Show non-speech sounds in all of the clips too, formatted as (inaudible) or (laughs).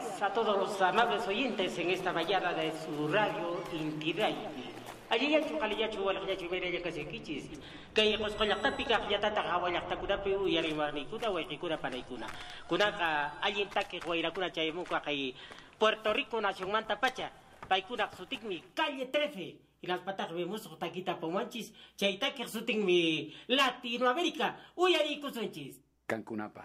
Días a todos los amables oyentes en esta mañana de su radio Intiray. Allí ya chukali ya chuwal ya kasi kichis. Kaya kos kolak tapika ya tata kawalak takuda pe u yari marni kuda wa kikura panay kuna. Kuna ka allí take guaira kuna chay muka kay Puerto Rico nación manta pacha. Pai kuna mi calle 13. Y las patas vemos taquita pomanchis. Take sutik mi Latinoamérica. Uyari kusunchis. Cancunapa.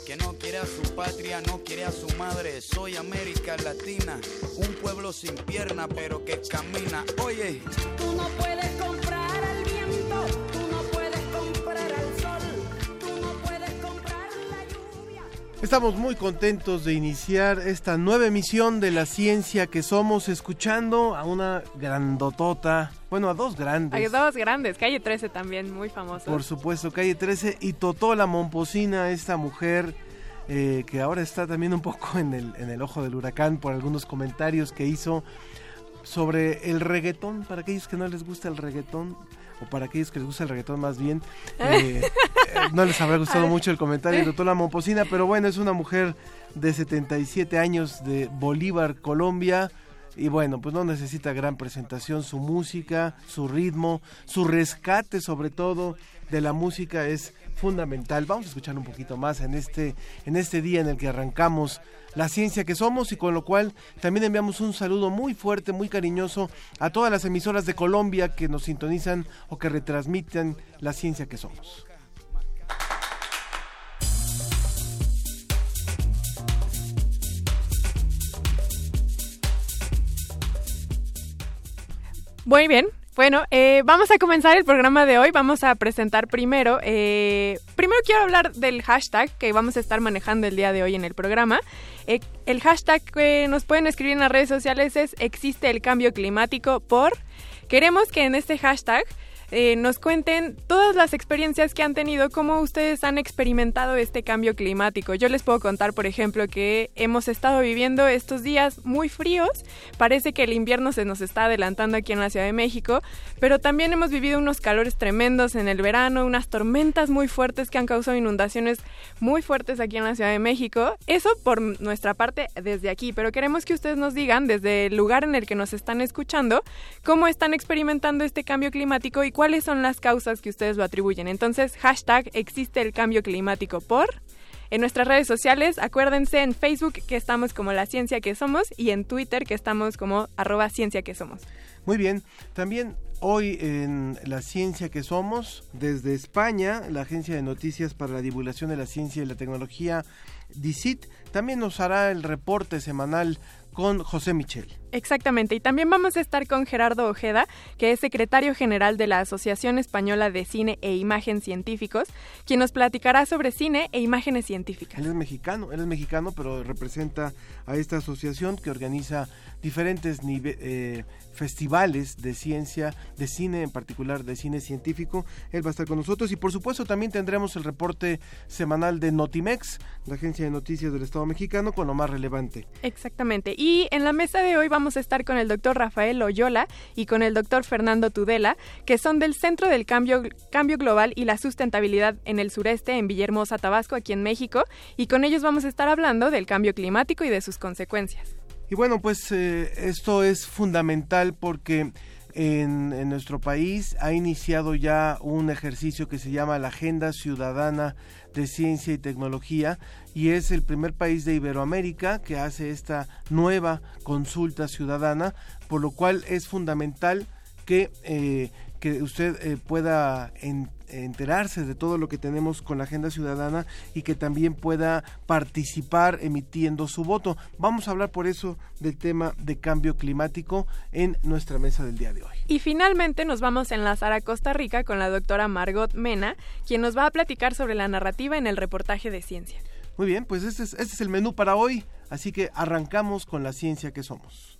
que no quiere a su patria, no quiere a su madre. Soy América Latina, un pueblo sin pierna pero que camina. Oye, Tú no puedes comprar al viento, tú no puedes comprar al sol, tú no puedes comprar la lluvia. Estamos muy contentos de iniciar esta nueva emisión de la ciencia que somos, escuchando a una grandotota, bueno, a dos grandes. Hay dos grandes, calle 13 también, muy famoso. Por supuesto, calle 13 y Totó la Momposina, esta mujer eh, que ahora está también un poco en el, en el ojo del huracán por algunos comentarios que hizo sobre el reggaetón, para aquellos que no les gusta el reggaetón, o para aquellos que les gusta el reggaetón más bien, (laughs) eh, eh, no les habrá gustado mucho el comentario de Totó la Momposina, pero bueno, es una mujer de 77 años de Bolívar, Colombia, y bueno, pues no necesita gran presentación, su música, su ritmo, su rescate sobre todo de la música es fundamental. Vamos a escuchar un poquito más en este, en este día en el que arrancamos la ciencia que somos y con lo cual también enviamos un saludo muy fuerte, muy cariñoso a todas las emisoras de Colombia que nos sintonizan o que retransmiten la ciencia que somos. Muy bien. Bueno, eh, vamos a comenzar el programa de hoy. Vamos a presentar primero. eh, primero quiero hablar del hashtag que vamos a estar manejando el día de hoy en el programa. Eh, el hashtag que nos pueden escribir en las redes sociales es existe el cambio climático por. Queremos que en este hashtag eh, nos cuenten todas las experiencias que han tenido, cómo ustedes han experimentado este cambio climático. Yo les puedo contar, por ejemplo, que hemos estado viviendo estos días muy fríos. Parece que el invierno se nos está adelantando aquí en la Ciudad de México, pero también hemos vivido unos calores tremendos en el verano, unas tormentas muy fuertes que han causado inundaciones muy fuertes aquí en la Ciudad de México. Eso por nuestra parte desde aquí, pero queremos que ustedes nos digan desde el lugar en el que nos están escuchando cómo están experimentando este cambio climático y cuáles son las causas que ustedes lo atribuyen. Entonces, hashtag existe el cambio climático por... En nuestras redes sociales, acuérdense en Facebook que estamos como la ciencia que somos y en Twitter que estamos como arroba ciencia que somos. Muy bien, también hoy en La Ciencia que Somos, desde España, la Agencia de Noticias para la Divulgación de la Ciencia y la Tecnología, DICIT, también nos hará el reporte semanal con José Michel. Exactamente, y también vamos a estar con Gerardo Ojeda, que es secretario general de la Asociación Española de Cine e Imagen Científicos, quien nos platicará sobre cine e imágenes científicas. Él es mexicano, él es mexicano, pero representa a esta asociación que organiza diferentes nive- eh, festivales de ciencia, de cine, en particular de cine científico. Él va a estar con nosotros y por supuesto también tendremos el reporte semanal de Notimex, la agencia de noticias del Estado mexicano, con lo más relevante. Exactamente, y en la mesa de hoy vamos vamos a estar con el doctor Rafael Loyola y con el doctor Fernando Tudela, que son del Centro del Cambio, Cambio Global y la Sustentabilidad en el sureste, en Villahermosa, Tabasco, aquí en México, y con ellos vamos a estar hablando del cambio climático y de sus consecuencias. Y bueno, pues eh, esto es fundamental porque en, en, nuestro país ha iniciado ya un ejercicio que se llama la Agenda Ciudadana de Ciencia y Tecnología y es el primer país de Iberoamérica que hace esta nueva consulta ciudadana, por lo cual es fundamental que, eh, que usted eh, pueda en, enterarse de todo lo que tenemos con la agenda ciudadana y que también pueda participar emitiendo su voto. Vamos a hablar por eso del tema de cambio climático en nuestra mesa del día de hoy. Y finalmente nos vamos a enlazar a Costa Rica con la doctora Margot Mena, quien nos va a platicar sobre la narrativa en el reportaje de ciencia. Muy bien, pues este es, este es el menú para hoy, así que arrancamos con la ciencia que somos.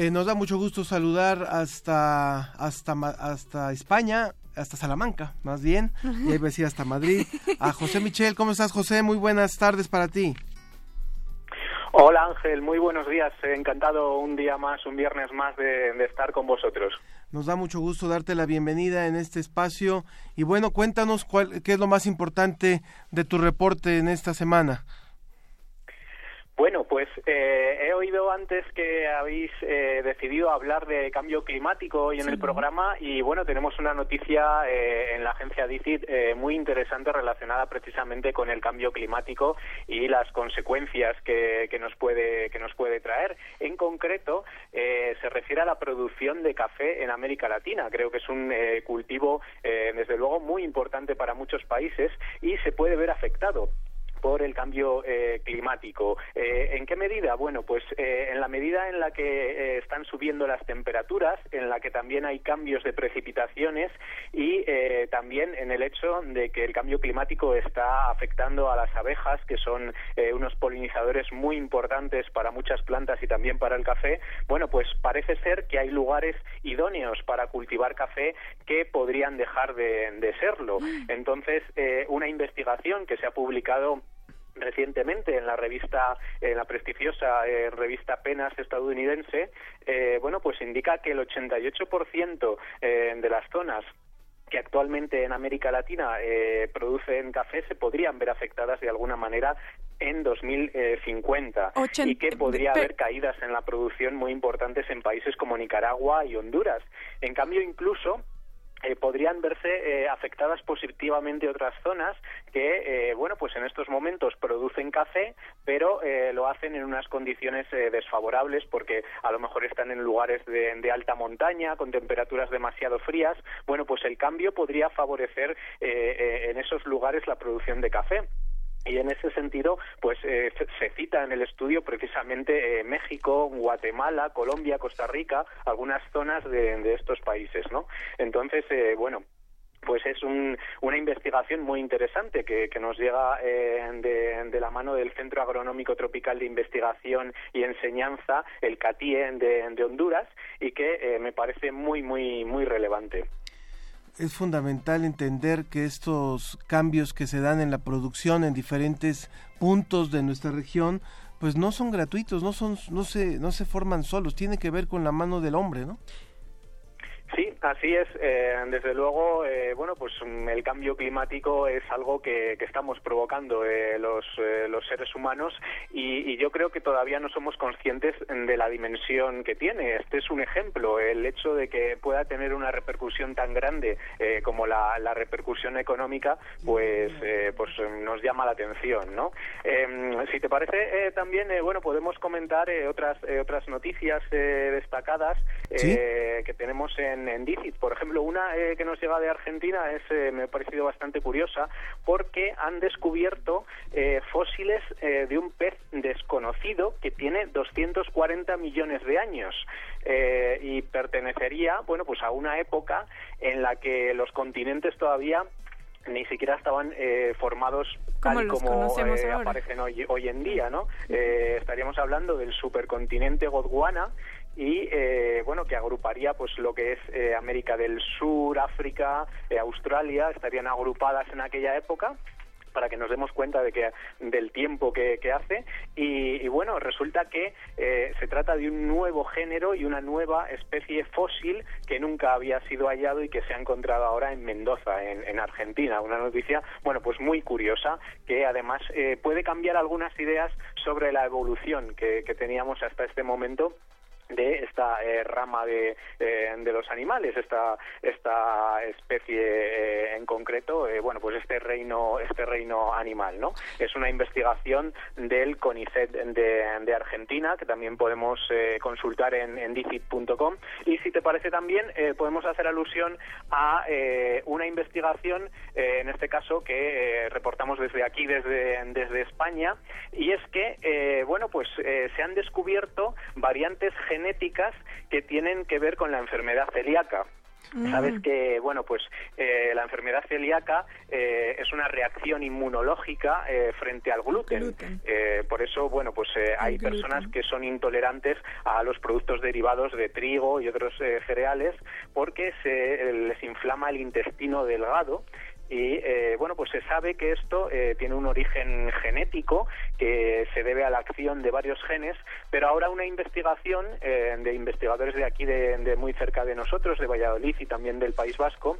Eh, nos da mucho gusto saludar hasta, hasta, hasta España, hasta Salamanca, más bien, y ahí decir hasta Madrid, (laughs) a José Michel. ¿Cómo estás, José? Muy buenas tardes para ti. Hola Ángel, muy buenos días. Encantado un día más, un viernes más de, de, estar con vosotros. Nos da mucho gusto darte la bienvenida en este espacio y bueno, cuéntanos cuál, qué es lo más importante de tu reporte en esta semana. Bueno, pues eh, he oído antes que habéis eh, decidido hablar de cambio climático hoy en sí. el programa y bueno, tenemos una noticia eh, en la agencia DICIT muy interesante relacionada precisamente con el cambio climático y las consecuencias que, que nos puede que nos puede traer. En concreto, se refiere a la producción de café en América Latina. Creo que es un cultivo desde luego muy importante para muchos países y se puede ver afectado por el cambio eh, climático. Eh, ¿En qué medida? Bueno, pues eh, en la medida en la que eh, están subiendo las temperaturas, en la que también hay cambios de precipitaciones y eh, también en el hecho de que el cambio climático está afectando a las abejas, que son eh, unos polinizadores muy importantes para muchas plantas y también para el café. Bueno, pues parece ser que hay lugares idóneos para cultivar café que podrían dejar de, de serlo. Entonces, una investigación que se ha publicado recientemente en la revista, en la prestigiosa eh, revista Penas estadounidense, eh, bueno, pues indica que el 88% eh, de las zonas que actualmente en América Latina eh, producen café se podrían ver afectadas de alguna manera en 2050 y que podría haber caídas en la producción muy importantes en países como Nicaragua y Honduras. En cambio, incluso eh, podrían verse eh, afectadas positivamente otras zonas que, eh, bueno, pues en estos momentos producen café, pero eh, lo hacen en unas condiciones eh, desfavorables porque a lo mejor están en lugares de, de, alta montaña con temperaturas demasiado frías. Bueno, pues el cambio podría favorecer en esos lugares la producción de café. Y en ese sentido, pues eh, se cita en el estudio precisamente eh, México, Guatemala, Colombia, Costa Rica, algunas zonas de, estos países, ¿no? Entonces, eh, bueno, pues es un, una investigación muy interesante que, nos llega eh, de, de, la mano del Centro Agronómico Tropical de Investigación y Enseñanza, el CATIE de, de Honduras, y que eh, me parece muy, muy, muy relevante es fundamental entender que estos cambios que se dan en la producción en diferentes puntos de nuestra región pues no son gratuitos, no son no se no se forman solos, tiene que ver con la mano del hombre, ¿no? Sí, así es. Eh, desde luego, eh, bueno, pues el cambio climático es algo que, que estamos provocando eh, los, los seres humanos y, y, yo creo que todavía no somos conscientes de la dimensión que tiene. Este es un ejemplo, el hecho de que pueda tener una repercusión tan grande como la, la, repercusión económica, pues, pues nos llama la atención, ¿no? Si te parece, también, bueno, podemos comentar otras otras noticias destacadas ¿Sí? que tenemos en en, en Dicit. Por ejemplo, una eh, que nos llega de Argentina es, eh, me ha parecido bastante curiosa porque han descubierto eh, fósiles eh, de un pez desconocido que tiene 240 millones de años eh, y pertenecería, bueno, pues a una época en la que los continentes todavía ni siquiera estaban eh, formados Como tal como eh, aparecen hoy, hoy en día, ¿no? Eh, estaríamos hablando del supercontinente Gondwana y eh, bueno que agruparía pues lo que es eh, América del Sur, África, eh, Australia estarían agrupadas en aquella época para que nos demos cuenta de que del tiempo que, hace. Y, bueno resulta que eh, se trata de un nuevo género y una nueva especie fósil que nunca había sido hallado y que se ha encontrado ahora en Mendoza en, en Argentina. Una noticia bueno pues muy curiosa que además eh, puede cambiar algunas ideas sobre la evolución que teníamos hasta este momento de esta eh, rama de, eh, de los animales, esta esta especie eh, en concreto, bueno, pues este reino este reino animal, ¿no? Es una investigación del CONICET de, Argentina que también podemos consultar en, en dicit.com y si te parece también podemos hacer alusión a una investigación en este caso que reportamos desde aquí desde desde España y es que bueno pues se han descubierto variantes genéticas que tienen que ver con la enfermedad celíaca. Sabes que, bueno, pues eh, la enfermedad celíaca eh, es una reacción inmunológica eh, frente al gluten. Eh, por eso, bueno, pues eh, hay gluten. personas que son intolerantes a los productos derivados de trigo y otros eh, cereales porque se les inflama el intestino delgado y eh, bueno pues se sabe que esto eh, tiene un origen genético que se debe a la acción de varios genes pero ahora una investigación eh, de investigadores de aquí de, de muy cerca de nosotros de Valladolid y también del País Vasco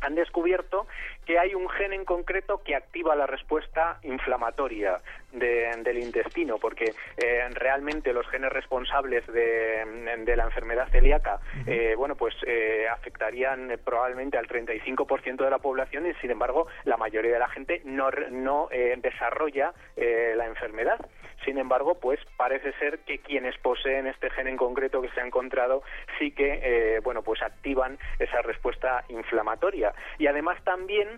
han descubierto que hay un gen en concreto que activa la respuesta inflamatoria de- del intestino, porque eh, realmente los genes responsables de, de la enfermedad celíaca, eh, bueno, pues eh, afectarían probablemente al 35% de la población y, sin embargo, la mayoría de la gente no, no eh, desarrolla eh, la enfermedad. Sin embargo, pues parece ser que quienes poseen este gen en concreto que se ha encontrado sí que, bueno, pues activan esa respuesta inflamatoria. Y además también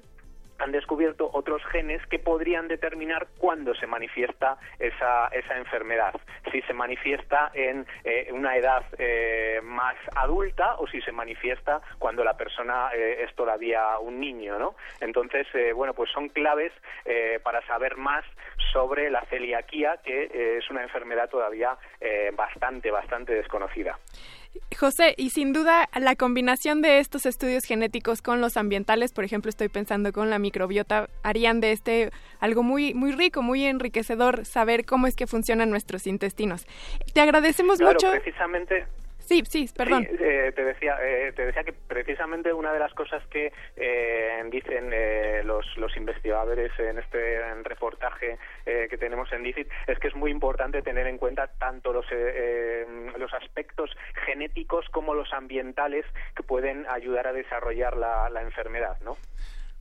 han descubierto otros genes que podrían determinar cuándo se manifiesta esa, esa enfermedad. Si se manifiesta en eh, una edad eh, más adulta o si se manifiesta cuando la persona eh, es todavía un niño, ¿no? Entonces, eh, bueno, pues son claves eh, para saber más sobre la celiaquía, que eh, es una enfermedad todavía bastante, bastante desconocida. José, y sin duda la combinación de estos estudios genéticos con los ambientales, por ejemplo, estoy pensando con la microbiota, harían de este algo muy muy rico, muy enriquecedor saber cómo es que funcionan nuestros intestinos. Te agradecemos Claro, mucho. precisamente Sí, sí, perdón. Sí, eh, te decía, eh, te decía que precisamente una de las cosas que eh, dicen eh, los, los investigadores en este reportaje eh, que tenemos en DICIT es que es muy importante tener en cuenta tanto los, eh, los aspectos genéticos como los ambientales que pueden ayudar a desarrollar la, la enfermedad, ¿no?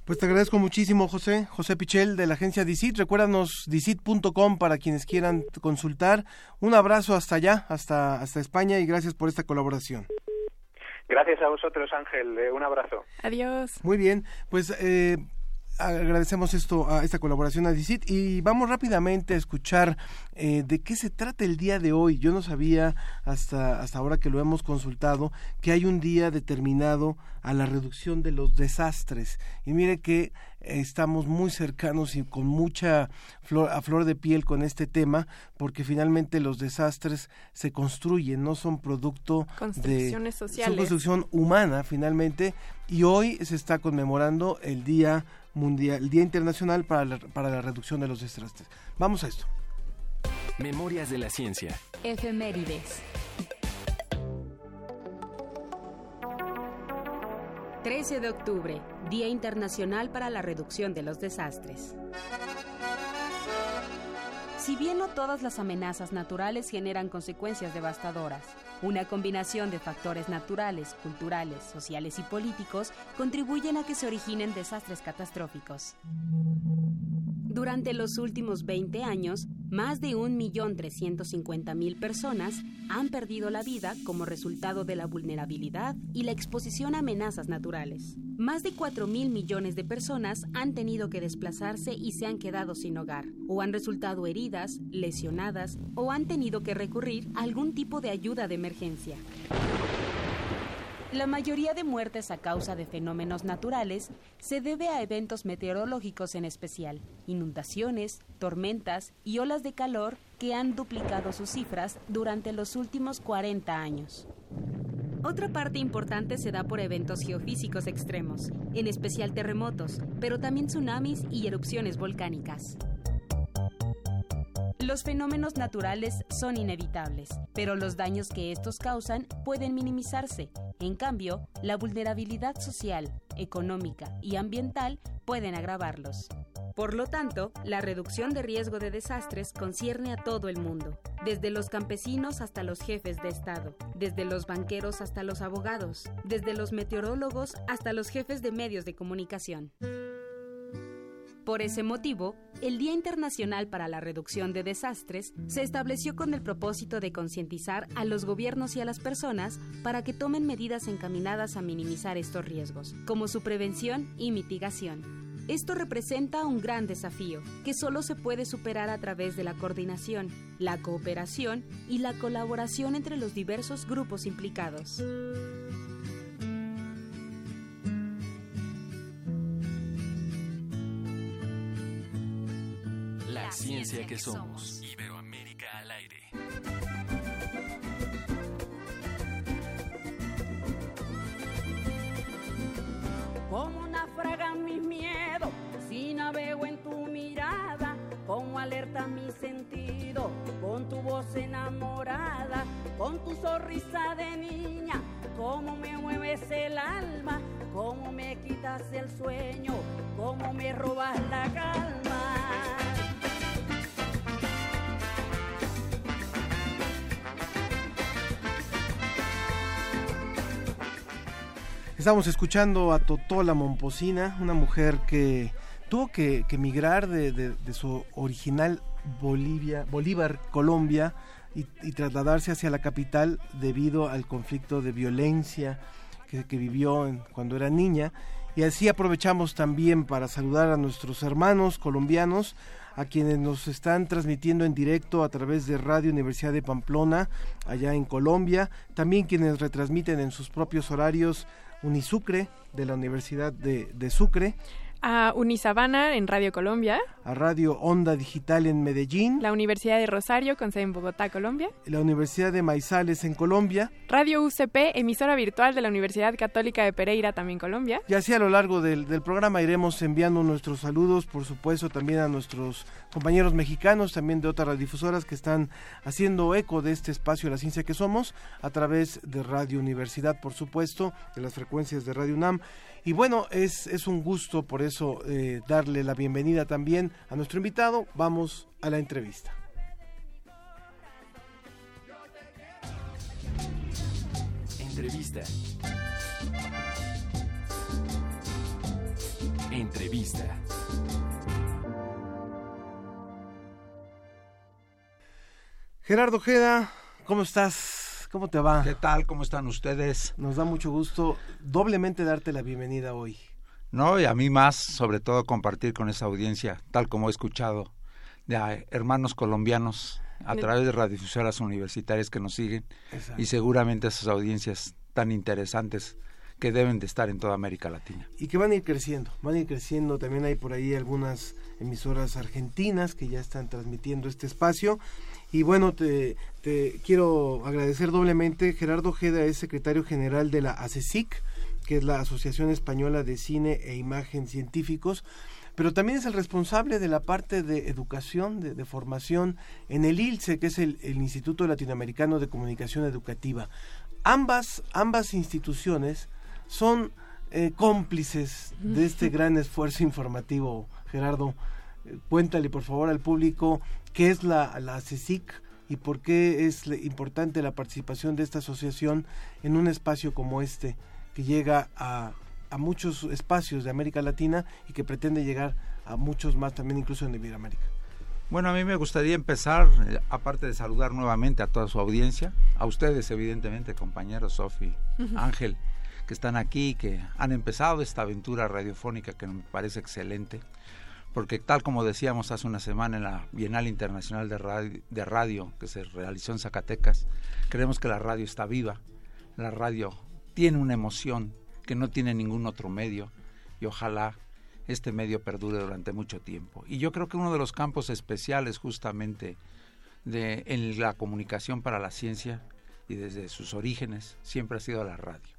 Pues te agradezco muchísimo, José. José Pichel, de la agencia DICIT. Recuérdanos dicit.com para quienes quieran consultar. Un abrazo hasta allá, hasta, hasta España, y gracias por esta colaboración. Gracias a vosotros, Ángel. Eh, un abrazo. Adiós. Muy bien, pues eh, agradecemos esto a esta colaboración a DICIT y vamos rápidamente a escuchar eh, de qué se trata el día de hoy. Yo no sabía hasta, hasta ahora que lo hemos consultado que hay un día determinado a la reducción de los desastres. Y mire que estamos muy cercanos y con mucha flor, a flor de piel con este tema, porque finalmente los desastres se construyen, no son producto de sociales. construcción humana finalmente, y hoy se está conmemorando el Día Mundial, el Día Internacional para la, para la reducción de los desastres. Vamos a esto. Memorias de la ciencia. Efemérides. 13 de octubre, Día Internacional para la Reducción de los Desastres. Si bien no todas las amenazas naturales generan consecuencias devastadoras, una combinación de factores naturales, culturales, sociales y políticos contribuyen a que se originen desastres catastróficos. Durante los últimos 20 años, más de 1.350.000 personas han perdido la vida como resultado de la vulnerabilidad y la exposición a amenazas naturales. Más de 4.000 millones de personas han tenido que desplazarse y se han quedado sin hogar, o han resultado heridas, lesionadas, o han tenido que recurrir a algún tipo de ayuda de emergencia. La mayoría de muertes a causa de fenómenos naturales se debe a eventos meteorológicos en especial, inundaciones, tormentas y olas de calor que han duplicado sus cifras durante los últimos 40 años. Otra parte importante se da por eventos geofísicos extremos, en especial terremotos, pero también tsunamis y erupciones volcánicas. Los fenómenos naturales son inevitables, pero los daños que estos causan pueden minimizarse. En cambio, la vulnerabilidad social, económica y ambiental pueden agravarlos. Por lo tanto, la reducción de riesgo de desastres concierne a todo el mundo, desde los campesinos hasta los jefes de Estado, desde los banqueros hasta los abogados, desde los meteorólogos hasta los jefes de medios de comunicación. Por ese motivo, el Día Internacional para la Reducción de Desastres se estableció con el propósito de concientizar a los gobiernos y a las personas para que tomen medidas encaminadas a minimizar estos riesgos, como su prevención y mitigación. Esto representa un gran desafío que solo se puede superar a través de la coordinación, la cooperación y la colaboración entre los diversos grupos implicados. La ciencia que somos. Iberoamérica al aire. Como naufragan mis miedos, si navego en tu mirada, como alerta mi sentido, con tu voz enamorada, con tu sonrisa de niña, cómo me mueves el alma, cómo me quitas el sueño, cómo me robas la calma. Estamos escuchando a Totola Momposina, una mujer que tuvo que, que migrar de, su original Bolivia, Bolívar, Colombia, y, trasladarse hacia la capital debido al conflicto de violencia que, que vivió en- cuando era niña. Y así aprovechamos también para saludar a nuestros hermanos colombianos, a quienes nos están transmitiendo en directo a través de Radio Universidad de Pamplona, allá en Colombia, también quienes retransmiten en sus propios horarios Unisucre de la Universidad de, de Sucre, A Unisabana en Radio Colombia, a Radio Onda Digital en Medellín, la Universidad de Rosario con sede en Bogotá, Colombia, la Universidad de Maizales en Colombia, Radio UCP, emisora virtual de la Universidad Católica de Pereira, también Colombia. Y así a lo largo del, del programa iremos enviando nuestros saludos, por supuesto, también a nuestros compañeros mexicanos, también de otras radiodifusoras que están haciendo eco de este espacio La Ciencia que Somos, a través de Radio Universidad, por supuesto, de las frecuencias de Radio UNAM. Y bueno, es, es un gusto por eso eh, darle la bienvenida también a nuestro invitado. Vamos a la entrevista. Entrevista. Entrevista. Gerardo Ojeda, ¿cómo estás? ¿Cómo te va? ¿Qué tal? ¿Cómo están ustedes? Nos da mucho gusto doblemente darte la bienvenida hoy. No, y a mí más, sobre todo compartir con esa audiencia, tal como he escuchado, de ah, hermanos colombianos a través de radiodifusoras universitarias que nos siguen Exacto. y seguramente esas audiencias tan interesantes que deben de estar en toda América Latina. y que van a ir creciendo, van a ir creciendo. También hay por ahí algunas emisoras argentinas que ya están transmitiendo este espacio. Y bueno, te, te quiero agradecer doblemente. Gerardo Ojeda es secretario general de la ACESIC, que es la Asociación Española de Cine e Imagen Científicos, pero también es el responsable de la parte de educación, de, de formación en el ILCE, que es el, el Instituto Latinoamericano de Comunicación Educativa. Ambas, ambas instituciones son eh, cómplices de este gran esfuerzo informativo. Gerardo, eh, cuéntale por favor al público qué es la, la CECIC y por qué es importante la participación de esta asociación en un espacio como este que llega a, a muchos espacios de América Latina y que pretende llegar a muchos más también, incluso en Iberoamérica. Bueno, a mí me gustaría empezar, eh, aparte de saludar nuevamente a toda su audiencia, a ustedes evidentemente, compañeros, Sofi, Ángel, que están aquí, que han empezado esta aventura radiofónica que me parece excelente, porque tal como decíamos hace una semana en la Bienal Internacional de Radio, de radio que se realizó en Zacatecas, creemos que la radio está viva, la radio tiene una emoción que no tiene ningún otro medio y ojalá este medio perdure durante mucho tiempo. Y yo creo que uno de los campos especiales justamente de, en la comunicación para la ciencia y desde sus orígenes siempre ha sido la radio.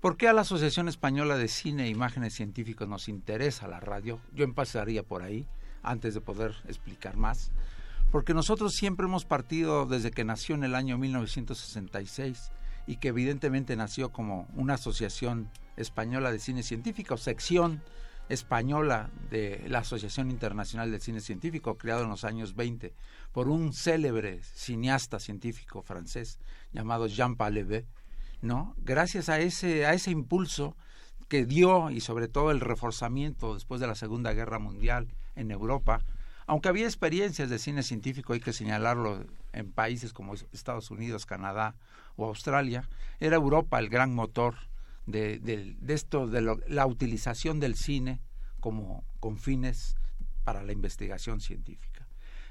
¿Por qué a la Asociación Española de Cine e Imágenes Científicos nos interesa la radio? Yo empezaría por ahí, antes de poder explicar más. Porque nosotros siempre hemos partido desde que nació en el año 1966 y que evidentemente nació como una asociación española de cine científico, sección española de la Asociación Internacional del Cine Científico, creado en los años 20 por un célebre cineasta científico francés llamado Jean Paul ¿no? Gracias a ese a ese impulso que dio y sobre todo el reforzamiento después de la Segunda Guerra Mundial en Europa, aunque había experiencias de cine científico, hay que señalarlo en países como Estados Unidos, Canadá o Australia, era Europa el gran motor de, esto, de la utilización del cine como con fines para la investigación científica.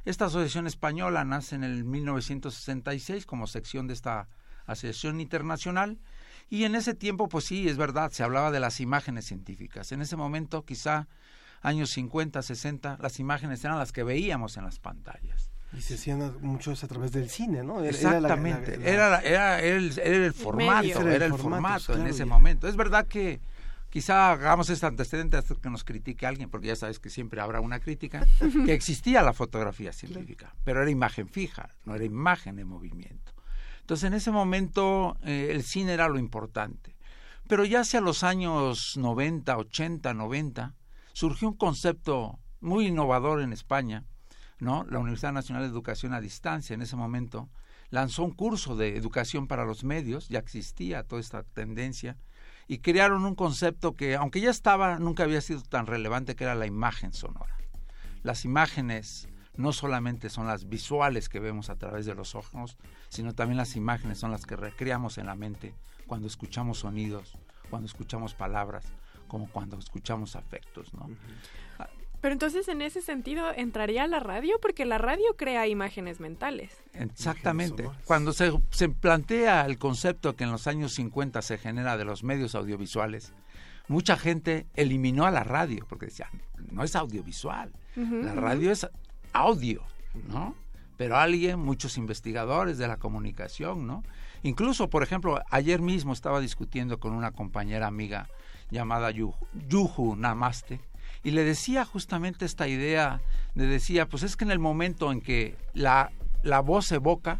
Esta asociación española nace en el 1966 como sección de esta asociación internacional y en ese tiempo, pues sí, es verdad, se hablaba de las imágenes científicas. En ese momento, quizá años 50, 60, las imágenes eran las que veíamos en las pantallas. Y se hacían muchos a través del cine, ¿no? Exactamente, era, era, el, formato, era el formato en ese momento. Es verdad que quizá hagamos este antecedente hasta que nos critique alguien, porque ya sabes que siempre habrá una crítica, (laughs) que existía la fotografía científica, pero era imagen fija, no era imagen en movimiento. Entonces en ese momento eh, el cine era lo importante. Pero ya hacia los años 90, 80, 90, surgió un concepto muy innovador en España, ¿no? La Universidad Nacional de Educación a Distancia en ese momento lanzó un curso de educación para los medios, ya existía toda esta tendencia, y crearon un concepto que, aunque ya estaba, nunca había sido tan relevante, que era la imagen sonora. Las imágenes no solamente son las visuales que vemos a través de los ojos, sino también las imágenes son las que recreamos en la mente cuando escuchamos sonidos, cuando escuchamos palabras, como cuando escuchamos afectos, ¿no? Pero entonces en ese sentido entraría la radio porque la radio crea imágenes mentales. Exactamente. Cuando se, se, plantea el concepto que en los años 50 se genera de los medios audiovisuales, mucha gente eliminó a la radio porque decían, no es audiovisual, la radio es audio, ¿no? Pero alguien, muchos investigadores de la comunicación, ¿no? Incluso, por ejemplo, ayer mismo estaba discutiendo con una compañera amiga llamada Yuhu Namaste, y le decía justamente esta idea, le decía, pues es que en el momento en que la, la voz evoca,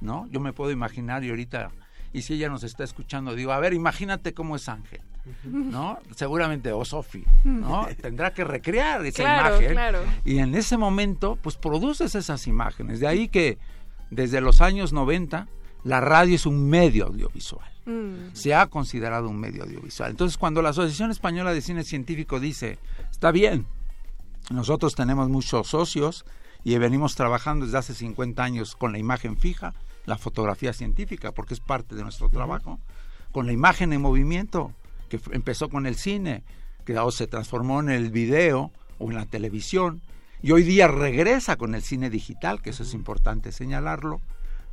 ¿no? Yo me puedo imaginar y ahorita, y si ella nos está escuchando, digo, a ver, imagínate cómo es Ángel. ¿no? Seguramente, o Sofi, ¿no? (laughs) Tendrá que recrear esa imagen. Y en ese momento, pues produces esas imágenes. De ahí que desde los años 90, la radio es un medio audiovisual. Mm. Se ha considerado un medio audiovisual. Entonces, cuando la Asociación Española de Cine Científico dice, Está bien. Nosotros tenemos muchos socios y venimos trabajando desde hace 50 años con la imagen fija, la fotografía científica, porque es parte de nuestro trabajo, con la imagen en movimiento, que empezó con el cine, que se transformó en el video o en la televisión, y hoy día regresa con el cine digital, que eso es importante señalarlo.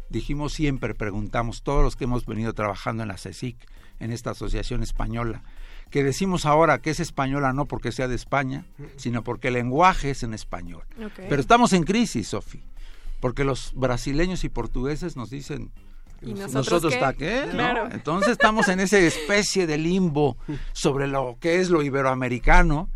Dijimos siempre, preguntamos, todos los que hemos venido trabajando en la CECIC, en esta asociación española, que decimos ahora que es española no porque sea de España, sino porque el lenguaje es en español. Pero estamos en crisis, Sofi, porque los brasileños y portugueses nos dicen, ¿Y nosotros, está qué? Entonces estamos en esa especie de limbo sobre lo que es lo iberoamericano.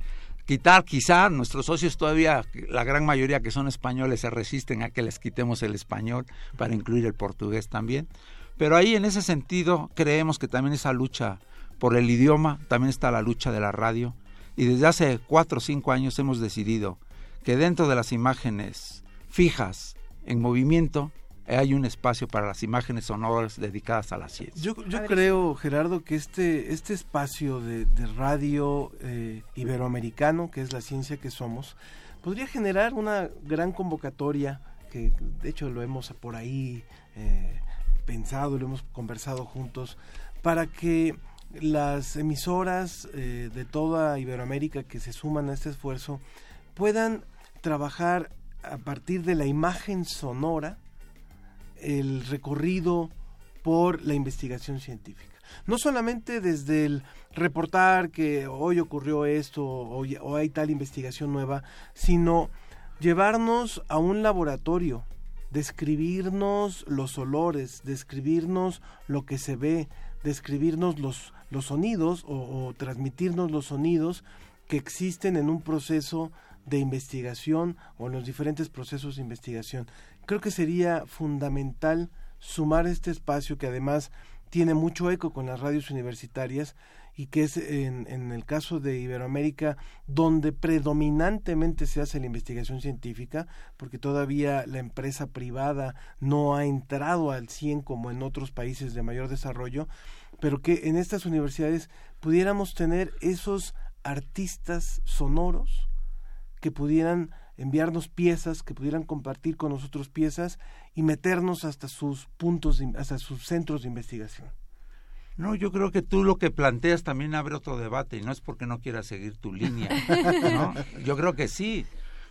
Quitar, quizá nuestros socios todavía, la gran mayoría que son españoles, se resisten a que les quitemos el español para incluir el portugués también. Pero ahí en ese sentido creemos que también esa lucha por el idioma también está la lucha de la radio y desde hace cuatro o cinco años hemos decidido que dentro de las imágenes fijas en movimiento hay un espacio para las imágenes sonoras dedicadas a la ciencia. Yo, yo creo, Gerardo, que este, este espacio de, de radio eh, iberoamericano, que es la ciencia que somos, podría generar una gran convocatoria, que de hecho lo hemos por ahí eh, pensado, lo hemos conversado juntos, para que las emisoras eh, de toda Iberoamérica que se suman a este esfuerzo puedan trabajar a partir de la imagen sonora el recorrido por la investigación científica. No solamente desde el reportar que hoy ocurrió esto o, o hay tal investigación nueva, sino llevarnos a un laboratorio, describirnos los olores, describirnos lo que se ve, describirnos los, los sonidos o, o, transmitirnos los sonidos que existen en un proceso de investigación o en los diferentes procesos de investigación. Creo que sería fundamental sumar este espacio que además tiene mucho eco con las radios universitarias y que es en, en, el caso de Iberoamérica donde predominantemente se hace la investigación científica, porque todavía la empresa privada no ha entrado al 100 como en otros países de mayor desarrollo, pero que en estas universidades pudiéramos tener esos artistas sonoros que pudieran enviarnos piezas, que pudieran compartir con nosotros piezas y meternos hasta sus puntos, de, hasta sus centros de investigación. No, yo creo que tú lo que planteas también abre otro debate y no es porque no quieras seguir tu línea. ¿no? (laughs) Yo creo que sí,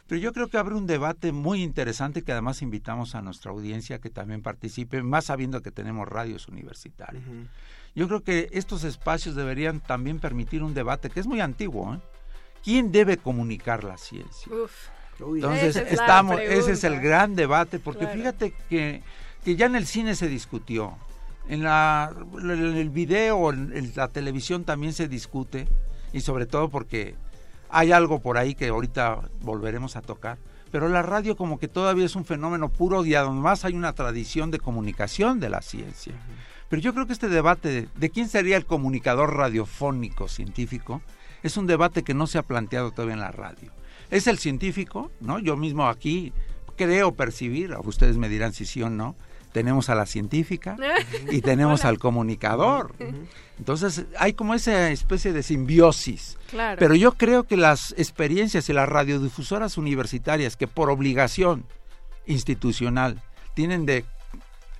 pero yo creo que abre un debate muy interesante que además invitamos a nuestra audiencia que también participe, más sabiendo que tenemos radios universitarias. Uh -huh. Yo creo que estos espacios deberían también permitir un debate que es muy antiguo. ¿eh? ¿Quién debe comunicar la ciencia? Uf. Entonces, es estamos, ese es el gran debate, porque claro. fíjate que, que ya en el cine se discutió, en, la, en el video, en la televisión también se discute, y sobre todo porque hay algo por ahí que ahorita volveremos a tocar, pero la radio como que todavía es un fenómeno puro y además hay una tradición de comunicación de la ciencia. Pero yo creo que este debate de, de quién sería el comunicador radiofónico científico es un debate que no se ha planteado todavía en la radio es el científico, ¿no? Yo mismo aquí creo percibir, ustedes me dirán si sí o no, tenemos a la científica (laughs) y tenemos Hola. al comunicador. Entonces hay como esa especie de simbiosis. Claro. Pero yo creo que las experiencias y las radiodifusoras universitarias que por obligación institucional tienen de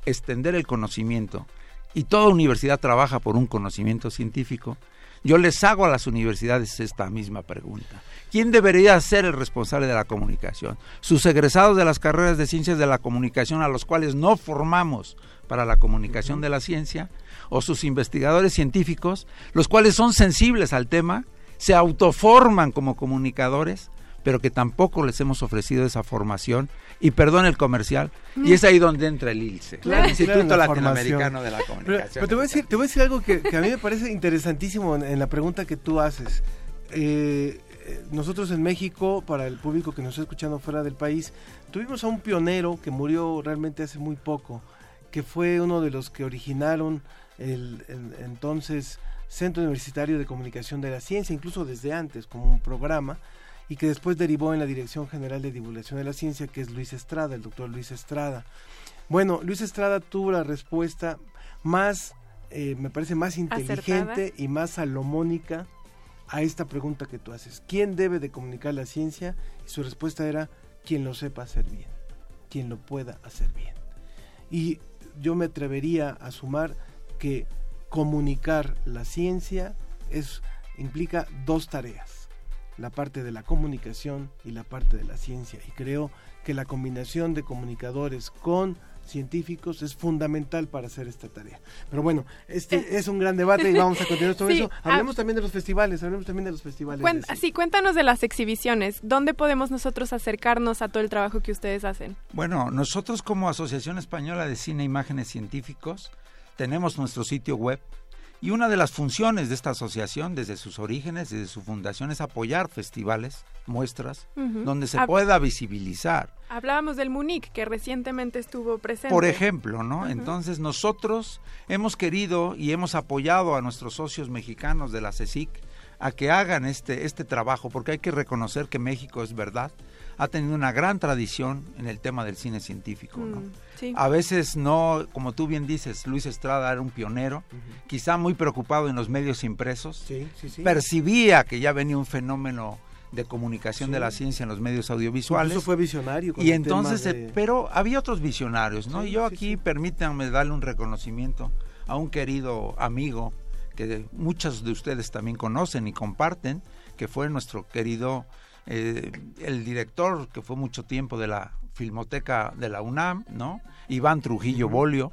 extender el conocimiento y toda universidad trabaja por un conocimiento científico, yo les hago a las universidades esta misma pregunta. ¿Quién debería ser el responsable de la comunicación? Sus egresados de las carreras de ciencias de la comunicación a los cuales no formamos para la comunicación de la ciencia, o sus investigadores científicos, los cuales son sensibles al tema, se autoforman como comunicadores, pero que tampoco les hemos ofrecido esa formación, y perdón el comercial, y es ahí donde entra el ILCE, claro, el Instituto claro, Latinoamericano de la Comunicación. Pero, pero, te, voy a decir, te voy a decir algo que, que, a mí me parece interesantísimo en, en la pregunta que tú haces. Eh, nosotros en México, para el público que nos está escuchando fuera del país, tuvimos a un pionero que murió realmente hace muy poco, que fue uno de los que originaron el, el, entonces Centro Universitario de Comunicación de la Ciencia, incluso desde antes, como un programa, y que después derivó en la Dirección General de Divulgación de la Ciencia, que es Luis Estrada, el doctor Luis Estrada. Bueno, Luis Estrada tuvo la respuesta más, eh, me parece, más inteligente Acertada. y más salomónica a esta pregunta que tú haces. ¿Quién debe de comunicar la ciencia? Y su respuesta era quien lo sepa hacer bien, quien lo pueda hacer bien. Y yo me atrevería a sumar que comunicar la ciencia es, implica dos tareas, la parte de la comunicación y la parte de la ciencia. Y creo que la combinación de comunicadores con científicos es fundamental para hacer esta tarea. Pero bueno, este es un gran debate y vamos a continuar sobre (laughs) sí, eso. Hablemos ah, también de los festivales, hablemos también de los festivales. Cuen de sí, cuéntanos de las exhibiciones. ¿Dónde podemos nosotros acercarnos a todo el trabajo que ustedes hacen? Bueno, nosotros como Asociación Española de Cine e Imágenes Científicos tenemos nuestro sitio web y una de las funciones de esta asociación, desde sus orígenes, desde su fundación, es apoyar festivales, muestras, uh -huh. donde se Hab pueda visibilizar. Hablábamos del MUNIC, que recientemente estuvo presente. Por ejemplo, ¿no? Uh -huh. Entonces nosotros hemos querido y hemos apoyado a nuestros socios mexicanos de la CECIC a que hagan este, este trabajo, porque hay que reconocer que México es verdad ha tenido una gran tradición en el tema del cine científico. ¿no? Mm, sí. A veces no, como tú bien dices, Luis Estrada era un pionero, quizá muy preocupado en los medios impresos, Sí, sí, sí. percibía que ya venía un fenómeno de comunicación Sí. de la ciencia en los medios audiovisuales. Incluso fue visionario. con Y entonces, eh, de- pero había otros visionarios, ¿no? Sí, y yo sí, aquí permítanme darle un reconocimiento a un querido amigo que muchos de ustedes también conocen y comparten, que fue nuestro querido, eh, el director que fue mucho tiempo de la Filmoteca de la UNAM, ¿no? Iván Trujillo Bolio,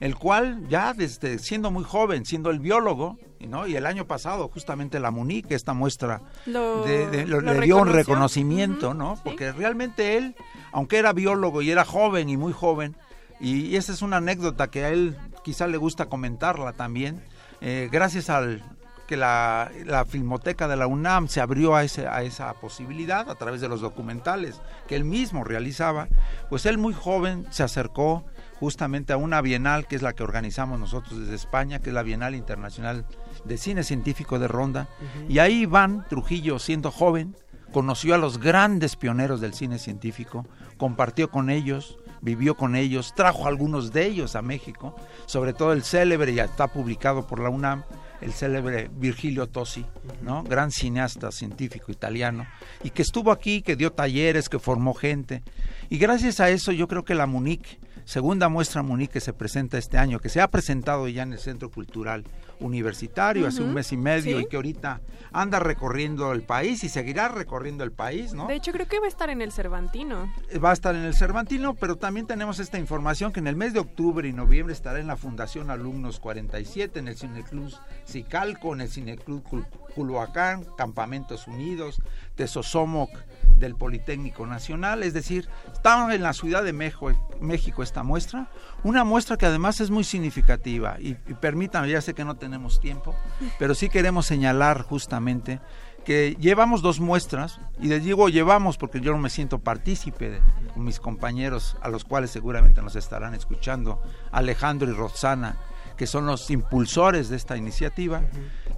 el cual ya desde siendo muy joven, siendo el biólogo, ¿no? Y el año pasado justamente la MUNIC, esta muestra Lo- de- de- lo- lo le dio un reconocimiento, ¿no? Porque realmente él, aunque era biólogo y era joven y muy joven, y, y esa es una anécdota que a él quizá le gusta comentarla también, eh, gracias al que la, la filmoteca de la UNAM se abrió a, ese, a esa posibilidad a través de los documentales que él mismo realizaba, pues él muy joven se acercó justamente a una bienal que es la que organizamos nosotros desde España, que es la Bienal Internacional de Cine Científico de Ronda, y ahí Iván Trujillo, siendo joven, conoció a los grandes pioneros del cine científico, compartió con ellos, vivió con ellos, trajo algunos de ellos a México, sobre todo el célebre, ya está publicado por la UNAM, el célebre Virgilio Tosi, ¿no? Gran cineasta científico italiano, y que estuvo aquí, que dio talleres, que formó gente. Y gracias a eso yo creo que la MUNIC, segunda muestra MUNIC que se presenta este año, que se ha presentado ya en el Centro Cultural Universitario hace un mes y medio sí. y que ahorita anda recorriendo el país y seguirá recorriendo el país, ¿no? De hecho, creo que va a estar en el Cervantino. va a estar en el Cervantino, pero también tenemos esta información que en el mes de octubre y noviembre estará en la Fundación Alumnos 47, en el Cineclub Cicalco, en el Cineclub Cul- Culhuacán, Campamentos Unidos, Tesosomoc del Politécnico Nacional, es decir, está en la Ciudad de México, México esta muestra, una muestra que además es muy significativa y, y permítanme, ya sé que no tenemos tiempo, pero sí queremos señalar justamente que llevamos dos muestras, y les digo llevamos porque yo no me siento partícipe de con mis compañeros, a los cuales seguramente nos estarán escuchando, Alejandro y Roxana, que son los impulsores de esta iniciativa,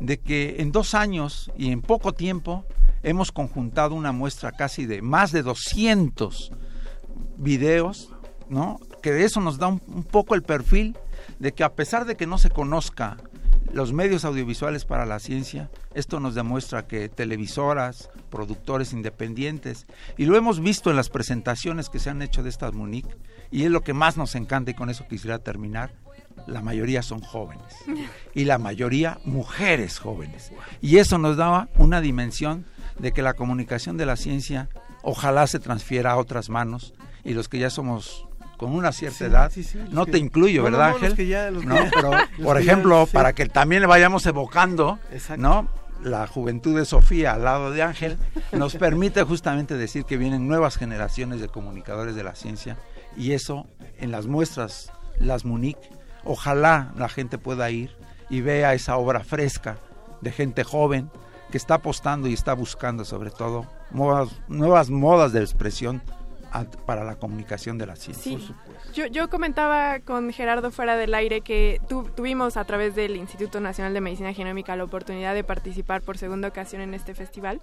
de que en dos años y en poco tiempo hemos conjuntado una muestra casi de más de 200 videos, ¿no? Que eso nos da un, un poco el perfil de que a pesar de que no se conozca los medios audiovisuales para la ciencia, esto nos demuestra que televisoras, productores independientes, y lo hemos visto en las presentaciones que se han hecho de estas MUNIC, y es lo que más nos encanta y con eso quisiera terminar, la mayoría son jóvenes (laughs) y la mayoría mujeres jóvenes. Y eso nos daba una dimensión de que la comunicación de la ciencia ojalá se transfiera a otras manos y los que ya somos con una cierta Sí, edad, sí, sí, los no que- te incluyo, No, no, ¿verdad no, Ángel? que ya- ¿No? Pero, por ya, ejemplo, para que también le vayamos evocando, Exacto. ¿no? La juventud de Sofía al lado de Ángel nos permite justamente decir que vienen nuevas generaciones de comunicadores de la ciencia y eso en las muestras, las MUNIC, ojalá la gente pueda ir y vea esa obra fresca de gente joven que está apostando y está buscando sobre todo modas- nuevas modas de expresión para la comunicación de la ciencia. Sí. Yo, yo comentaba con Gerardo fuera del aire que tu- tuvimos a través del Instituto Nacional de Medicina Genómica la oportunidad de participar por segunda ocasión en este festival.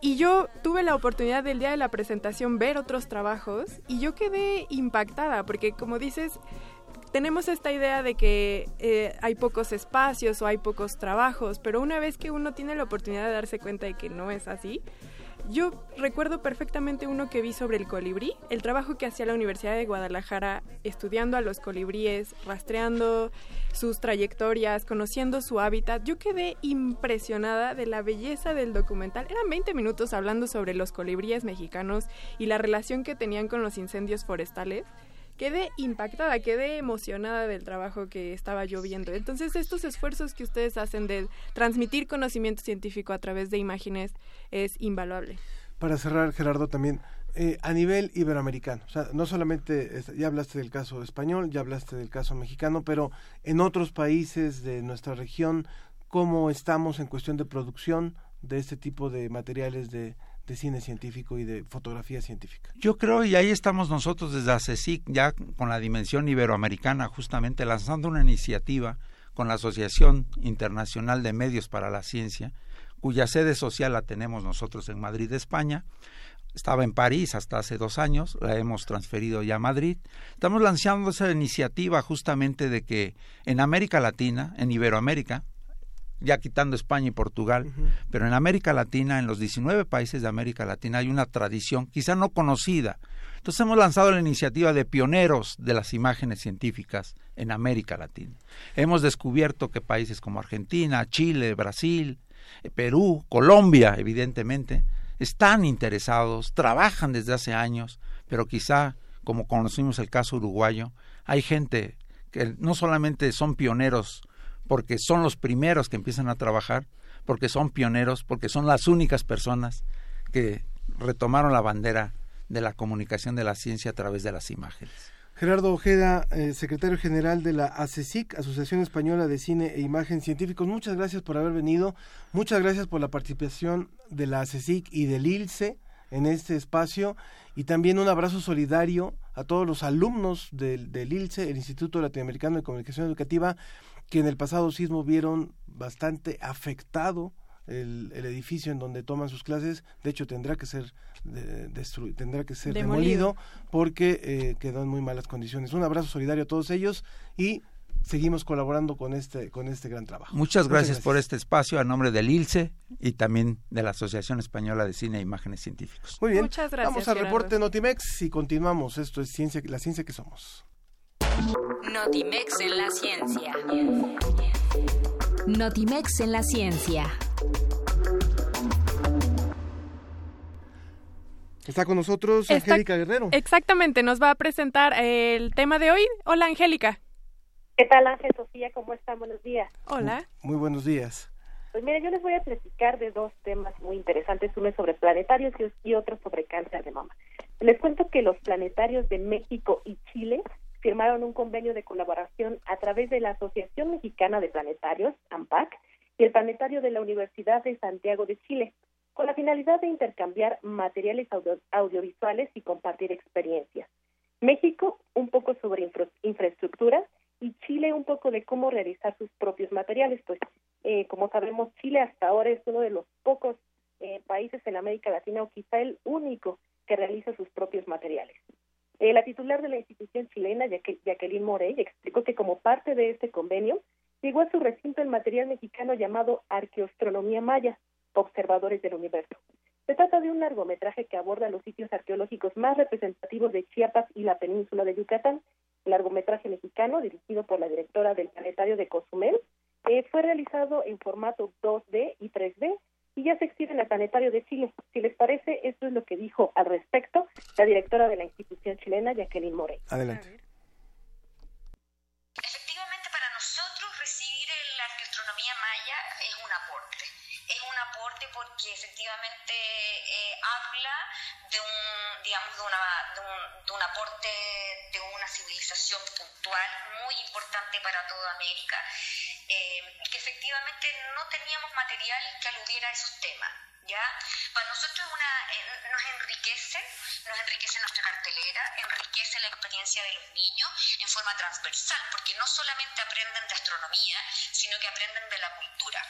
Y yo tuve la oportunidad del día de la presentación ver otros trabajos y yo quedé impactada porque como dices, tenemos esta idea de que eh, hay pocos espacios o hay pocos trabajos, pero una vez que uno tiene la oportunidad de darse cuenta de que no es así, yo recuerdo perfectamente uno que vi sobre el colibrí, el trabajo que hacía la Universidad de Guadalajara estudiando a los colibríes, rastreando sus trayectorias, conociendo su hábitat. Yo quedé impresionada de la belleza del documental. Eran 20 minutos hablando sobre los colibríes mexicanos y la relación que tenían con los incendios forestales. Quedé impactada, quedé emocionada del trabajo que estaba yo viendo. Entonces, estos esfuerzos que ustedes hacen de transmitir conocimiento científico a través de imágenes es invaluable. Para cerrar, Gerardo, también eh, a nivel iberoamericano, o sea, no solamente, es- ya hablaste del caso español, ya hablaste del caso mexicano, pero en otros países de nuestra región, ¿cómo estamos en cuestión de producción de este tipo de materiales de, de cine científico y de fotografía científica? Yo creo, y ahí estamos nosotros desde ACECIC, ya con la dimensión iberoamericana, justamente lanzando una iniciativa con la Asociación Internacional de Medios para la Ciencia, cuya sede social la tenemos nosotros en Madrid, España, estaba en París hasta hace dos años, la hemos transferido ya a Madrid. Estamos lanzando esa iniciativa justamente de que en América Latina, en Iberoamérica, ya quitando España y Portugal, pero en América Latina, en los 19 países de América Latina, hay una tradición quizá no conocida. Entonces hemos lanzado la iniciativa de pioneros de las imágenes científicas en América Latina. Hemos descubierto que países como Argentina, Chile, Brasil, eh, Perú, Colombia, evidentemente, están interesados, trabajan desde hace años, pero quizá, como conocimos el caso uruguayo, hay gente que no solamente son pioneros porque son los primeros que empiezan a trabajar, porque son pioneros, porque son las únicas personas que retomaron la bandera de la comunicación de la ciencia a través de las imágenes. Gerardo Ojeda, eh, secretario general de la ACECIC, Asociación Española de Cine e Imagen Científicos, muchas gracias por haber venido, muchas gracias por la participación de la ACECIC y del ILCE en este espacio y también un abrazo solidario a todos los alumnos del, del ILCE, el Instituto Latinoamericano de Comunicación Educativa, que en el pasado sismo vieron bastante afectado el, edificio en donde toman sus clases. De hecho, tendrá que ser tendrá que ser demolido, porque eh, quedó en muy malas condiciones. Un abrazo solidario a todos ellos y seguimos colaborando con este con este gran trabajo. Muchas gracias, por este espacio a nombre del ILCE y también de la Asociación Española de Cine e Imágenes Científicos. Muy bien. Muchas gracias. Vamos al reporte Notimex y continuamos. Esto es ciencia, la ciencia que somos. Notimex en la ciencia. Notimex en la ciencia. Está con nosotros Angélica Guerrero. Exactamente, nos va a presentar el tema de hoy. Hola, Angélica. ¿Qué tal, Ángel Sofía? ¿Cómo están? Buenos días. Hola. Muy, buenos días. Pues mira, yo les voy a platicar de dos temas muy interesantes, uno sobre planetarios y otro sobre cáncer de mama. Les cuento que los planetarios de México y Chile firmaron un convenio de colaboración a través de la Asociación Mexicana de Planetarios, AMPAC, y el Planetario de la Universidad de Santiago de Chile, con la finalidad de intercambiar materiales audiovisuales y compartir experiencias. México, un poco sobre infraestructura y Chile un poco de cómo realizar sus propios materiales. Pues, eh, como sabemos, Chile hasta ahora es uno de los pocos eh, países en América Latina o quizá el único que realiza sus propios materiales. Eh, la titular de la institución chilena, Jacqueline Morey, explicó que como parte de este convenio, llegó a su recinto el material mexicano llamado Arqueoastronomía Maya, Observadores del Universo. Se trata de un largometraje que aborda los sitios arqueológicos más representativos de Chiapas y la península de Yucatán. El largometraje mexicano, dirigido por la directora del Planetario de Cozumel, eh, fue realizado en formato 2D y 3D y ya se exhibe en el Planetario de Chile. Si les parece, esto es lo que dijo al respecto la directora de la institución chilena, Jacqueline Morey. Adelante. Efectivamente, para nosotros recibir la arqueoastronomía maya es un aporte. Es un aporte porque efectivamente eh, habla de un, digamos, de, una, de, un, de un aporte de una civilización puntual muy importante para toda América eh, que efectivamente no teníamos material que aludiera a esos temas. ¿Ya? Para nosotros una, eh, nos enriquece, nos enriquece nuestra cartelera, enriquece la experiencia de los niños en forma transversal, porque no solamente aprenden de astronomía, sino que aprenden de la cultura.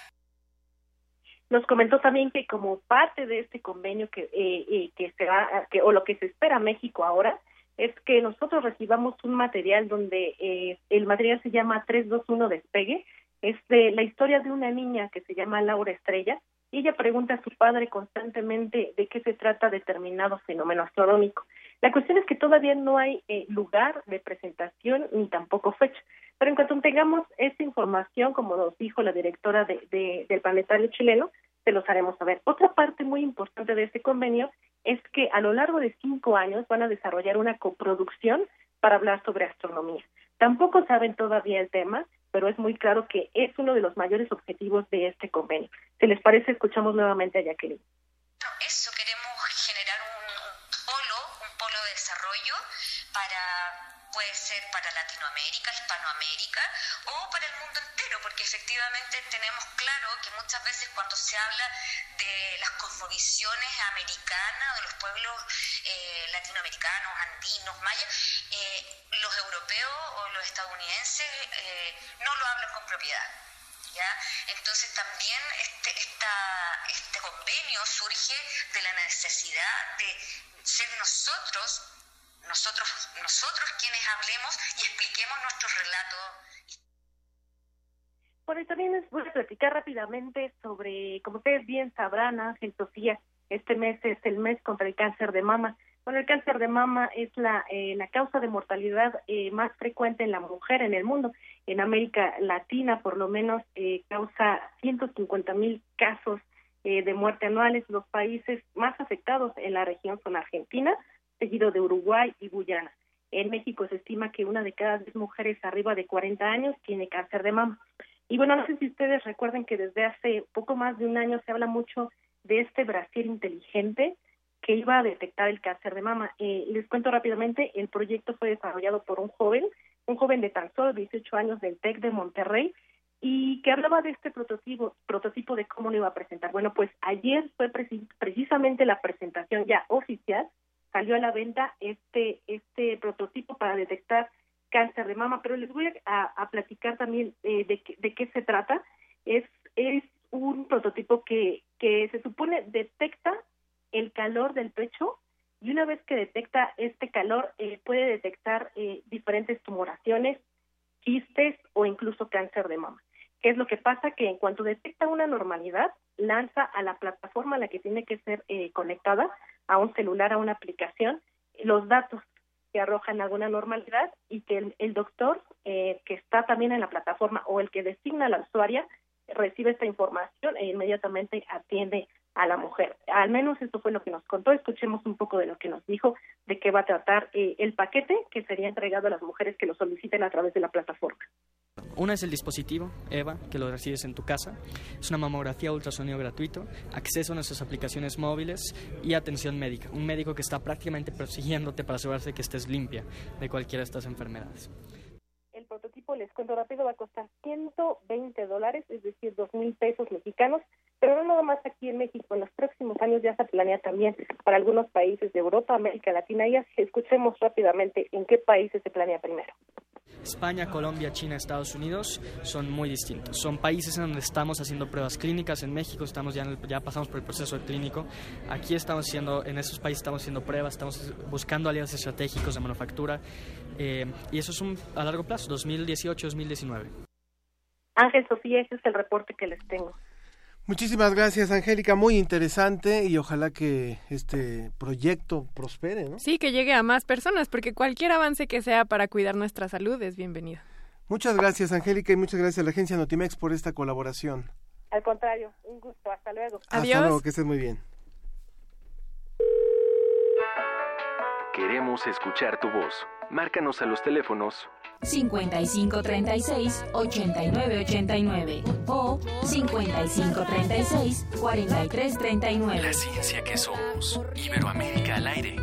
Nos comentó también que como parte de este convenio que, eh, eh que se va, que, o lo que se espera México ahora, es que nosotros recibamos un material donde eh, el material se llama 321 Despegue, es de la historia de una niña que se llama Laura Estrella ella pregunta a su padre constantemente de qué se trata determinado fenómeno astronómico. La cuestión es que todavía no hay eh, lugar de presentación ni tampoco fecha, pero en cuanto tengamos esa información, como nos dijo la directora de, del planetario chileno, se los haremos saber. Otra parte muy importante de este convenio es que a lo largo de cinco años van a desarrollar una coproducción para hablar sobre astronomía. Tampoco saben todavía el tema, pero es muy claro que es uno de los mayores objetivos de este convenio. Si les parece, escuchamos nuevamente a Jacqueline. Puede ser para Latinoamérica, Hispanoamérica o para el mundo entero, porque efectivamente tenemos claro que muchas veces cuando se habla de las cosmovisiones americanas, de los pueblos eh, latinoamericanos, andinos, mayas, eh, los europeos o los estadounidenses eh, no lo hablan con propiedad. ¿ya? Entonces también este, esta, este convenio surge de la necesidad de ser nosotros, nosotros, nosotros quienes hablemos y expliquemos nuestros relatos bueno, y también les voy a platicar rápidamente sobre, como ustedes bien sabrán, Ángel Sofía, este mes es el mes contra el cáncer de mama. Bueno, el cáncer de mama es la, eh, la causa de mortalidad eh, más frecuente en la mujer en el mundo. En América Latina, por lo menos, eh, causa 150 mil casos eh, de muerte anuales. Los países más afectados en la región son Argentina, seguido de Uruguay y Guyana. En México se estima que una de cada diez mujeres arriba de 40 años tiene cáncer de mama. Y bueno, no sé si ustedes recuerden que desde hace poco más de un año se habla mucho de este Brasil inteligente que iba a detectar el cáncer de mama. Eh, les cuento rápidamente, el proyecto fue desarrollado por un joven, un joven de tan solo 18 años del TEC de Monterrey, y que hablaba de este prototipo, prototipo de cómo lo iba a presentar. Bueno, pues ayer fue precisamente la presentación ya oficial, salió a la venta este, este prototipo para detectar cáncer de mama, pero les voy a, platicar también eh, de, de qué se trata. Es, es un prototipo que, que se supone detecta el calor del pecho y una vez que detecta este calor eh, puede detectar eh, diferentes tumoraciones, quistes o incluso cáncer de mama. ¿Qué es lo que pasa? Que en cuanto detecta una normalidad, lanza a la plataforma a la que tiene que ser conectada, a un celular, a una aplicación, los datos que arrojan alguna normalidad y que el, doctor eh, que está también en la plataforma o el que designa a la usuaria recibe esta información e inmediatamente atiende a la mujer. Al menos esto fue lo que nos contó. Escuchemos un poco de lo que nos dijo, de qué va a tratar eh, el paquete que sería entregado a las mujeres que lo soliciten a través de la plataforma. Una es el dispositivo, EVA, que lo recibes en tu casa. Es una mamografía ultrasonido gratuito, acceso a nuestras aplicaciones móviles y atención médica. Un médico que está prácticamente persiguiéndote para asegurarse que estés limpia de cualquiera de estas enfermedades. El prototipo, les cuento rápido, va a costar 120 dólares, es decir, 2 mil pesos mexicanos, pero no nada más aquí en México. En los próximos años ya se planea también para algunos países de Europa, América Latina y así escuchemos rápidamente en qué países se planea primero. España, Colombia, China, Estados Unidos son muy distintos. Son países en donde estamos haciendo pruebas clínicas. En México estamos ya, ya pasamos por el proceso clínico. Aquí estamos haciendo, en esos países estamos haciendo pruebas, estamos buscando alianzas estratégicos de manufactura. Eh, y eso es un, a largo plazo, 2018-2019. Ángel Sofía, ese es el reporte que les tengo. Muchísimas gracias, Angélica. Muy interesante y ojalá que este proyecto prospere, ¿no? Sí, que llegue a más personas, porque cualquier avance que sea para cuidar nuestra salud es bienvenido. Muchas gracias, Angélica, y muchas gracias a la agencia Notimex por esta colaboración. Al contrario, un gusto. Hasta luego. Hasta luego, que estés muy bien. Queremos escuchar tu voz. Márcanos a los teléfonos 5536 8989 o 5536 4339. La ciencia que somos. Iberoamérica al aire.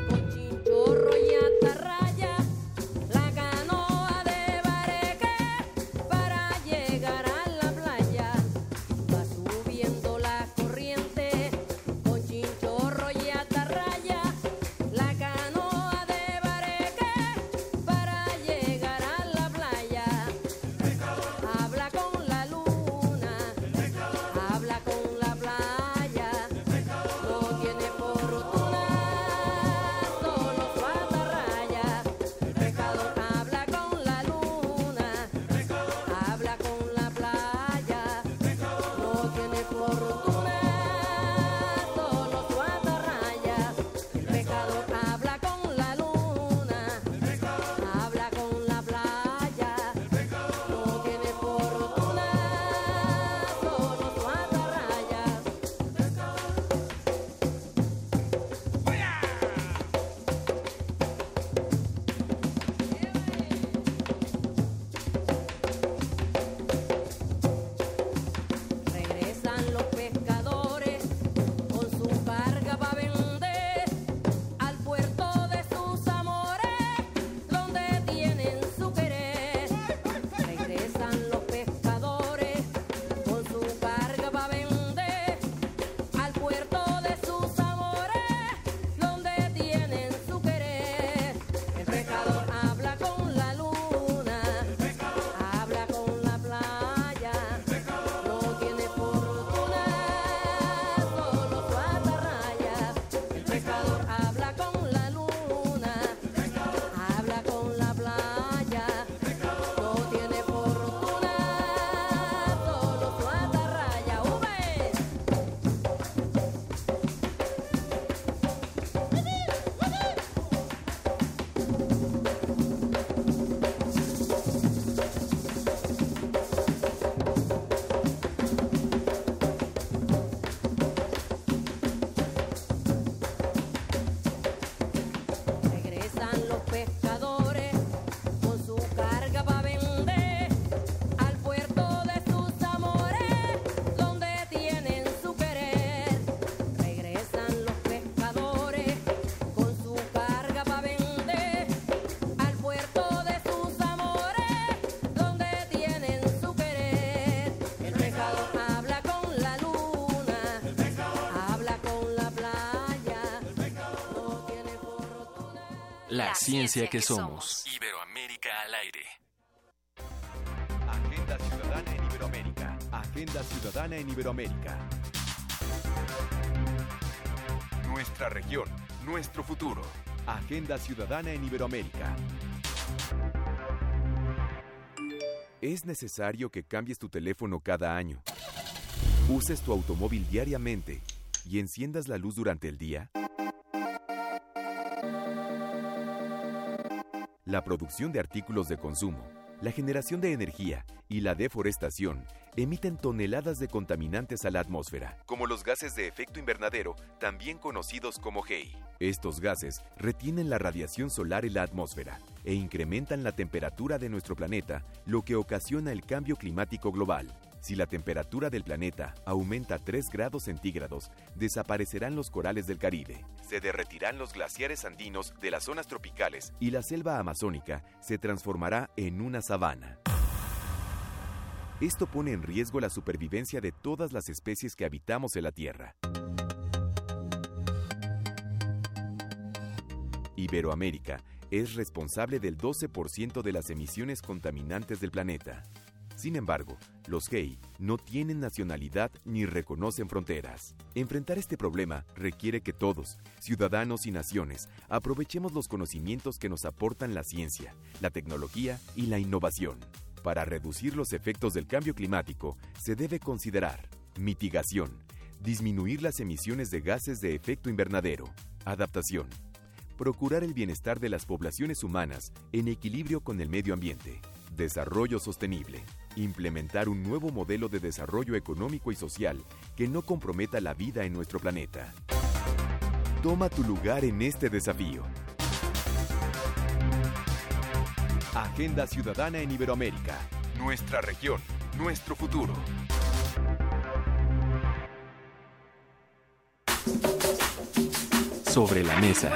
La, ciencia, que, somos. Iberoamérica al aire. Agenda Ciudadana en Iberoamérica. Agenda Ciudadana en Iberoamérica. Nuestra región, nuestro futuro. Agenda Ciudadana en Iberoamérica. Es necesario que cambies tu teléfono cada año. Uses tu automóvil diariamente y enciendas la luz durante el día. La producción de artículos de consumo, la generación de energía y la deforestación emiten toneladas de contaminantes a la atmósfera, como los gases de efecto invernadero, también conocidos como HEI. Estos gases retienen la radiación solar en la atmósfera e incrementan la temperatura de nuestro planeta, lo que ocasiona el cambio climático global. Si la temperatura del planeta aumenta 3 grados centígrados, desaparecerán los corales del Caribe, se derretirán los glaciares andinos de las zonas tropicales y la selva amazónica se transformará en una sabana. Esto pone en riesgo la supervivencia de todas las especies que habitamos en la Tierra. Iberoamérica es responsable del 12% de las emisiones contaminantes del planeta. Sin embargo, los gay no tienen nacionalidad ni reconocen fronteras. Enfrentar este problema requiere que todos, ciudadanos y naciones, aprovechemos los conocimientos que nos aportan la ciencia, la tecnología y la innovación. Para reducir los efectos del cambio climático, se debe considerar mitigación, disminuir las emisiones de gases de efecto invernadero, adaptación, procurar el bienestar de las poblaciones humanas en equilibrio con el medio ambiente, desarrollo sostenible, implementar un nuevo modelo de desarrollo económico y social que no comprometa la vida en nuestro planeta. Toma tu lugar en este desafío. Agenda Ciudadana en Iberoamérica. Nuestra región, nuestro futuro. Sobre la mesa.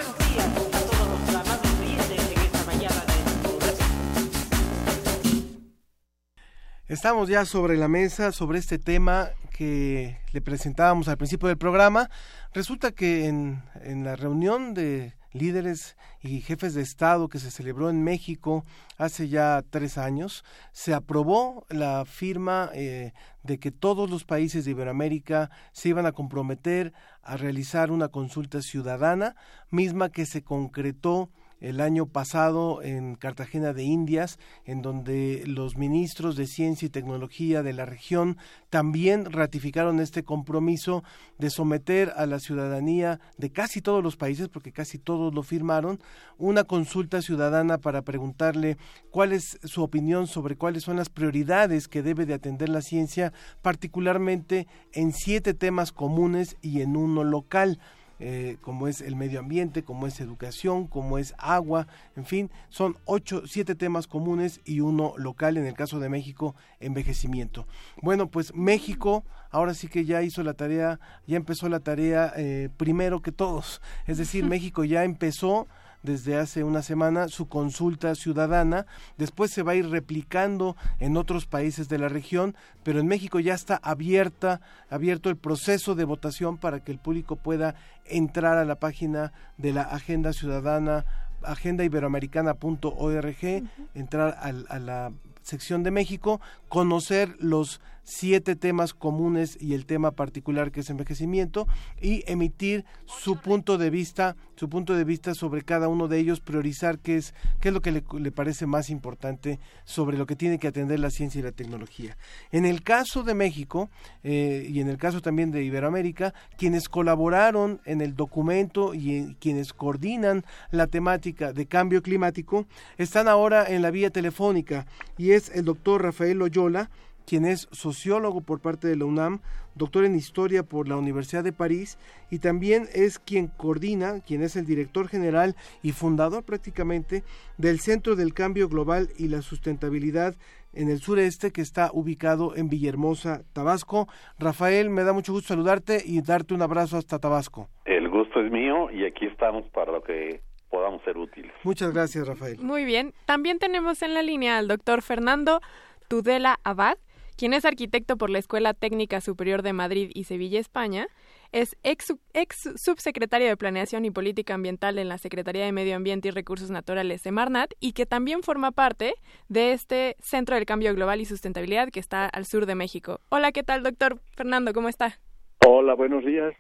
Estamos ya sobre la mesa, sobre este tema que le presentábamos al principio del programa. Resulta que en, en la reunión de líderes y jefes de Estado que se celebró en México hace ya tres años, se aprobó la firma eh, de que todos los países de Iberoamérica se iban a comprometer a realizar una consulta ciudadana, misma que se concretó el año pasado en Cartagena de Indias, en donde los ministros de Ciencia y Tecnología de la región también ratificaron este compromiso de someter a la ciudadanía de casi todos los países, porque casi todos lo firmaron, una consulta ciudadana para preguntarle cuál es su opinión sobre cuáles son las prioridades que debe de atender la ciencia, particularmente en siete temas comunes y en uno local. Eh, como es el medio ambiente, como es educación, como es agua, en fin, son ocho, siete temas comunes y uno local, en el caso de México, envejecimiento. Bueno, pues México ahora sí que ya hizo la tarea, ya empezó la tarea eh, primero que todos, es decir, (laughs) México ya empezó desde hace una semana su consulta ciudadana. Después se va a ir replicando en otros países de la región, pero en México ya está abierta, abierto el proceso de votación para que el público pueda entrar a la página de la Agenda Ciudadana agendaiberoamericana.org, entrar a la sección de México, conocer los siete temas comunes y el tema particular que es envejecimiento y emitir su punto de vista, su punto de vista sobre cada uno de ellos, priorizar qué es, qué es lo que le, parece más importante sobre lo que tiene que atender la ciencia y la tecnología. En el caso de México eh, y en el caso también de Iberoamérica, quienes colaboraron en el documento y quienes coordinan la temática de cambio climático están ahora en la vía telefónica y es el doctor Rafael Loyola, quien es sociólogo por parte de la UNAM, doctor en historia por la Universidad de París y también es quien coordina, quien es el director general y fundador prácticamente del Centro del Cambio Global y la Sustentabilidad en el sureste que está ubicado en Villahermosa, Tabasco. Rafael, me da mucho gusto saludarte y darte un abrazo hasta Tabasco. El gusto es mío y aquí estamos para lo que podamos ser útiles. Muchas gracias, Rafael. Muy bien. También tenemos en la línea al doctor Fernando Tudela Abad, quien es arquitecto por la Escuela Técnica Superior de Madrid y Sevilla, España, es ex, ex subsecretario de Planeación y Política Ambiental en la Secretaría de Medio Ambiente y Recursos Naturales, Semarnat, y que también forma parte de este Centro del Cambio Global y Sustentabilidad que está al sur de México. Hola, ¿qué tal, doctor Fernando? ¿Cómo está? Hola, buenos días.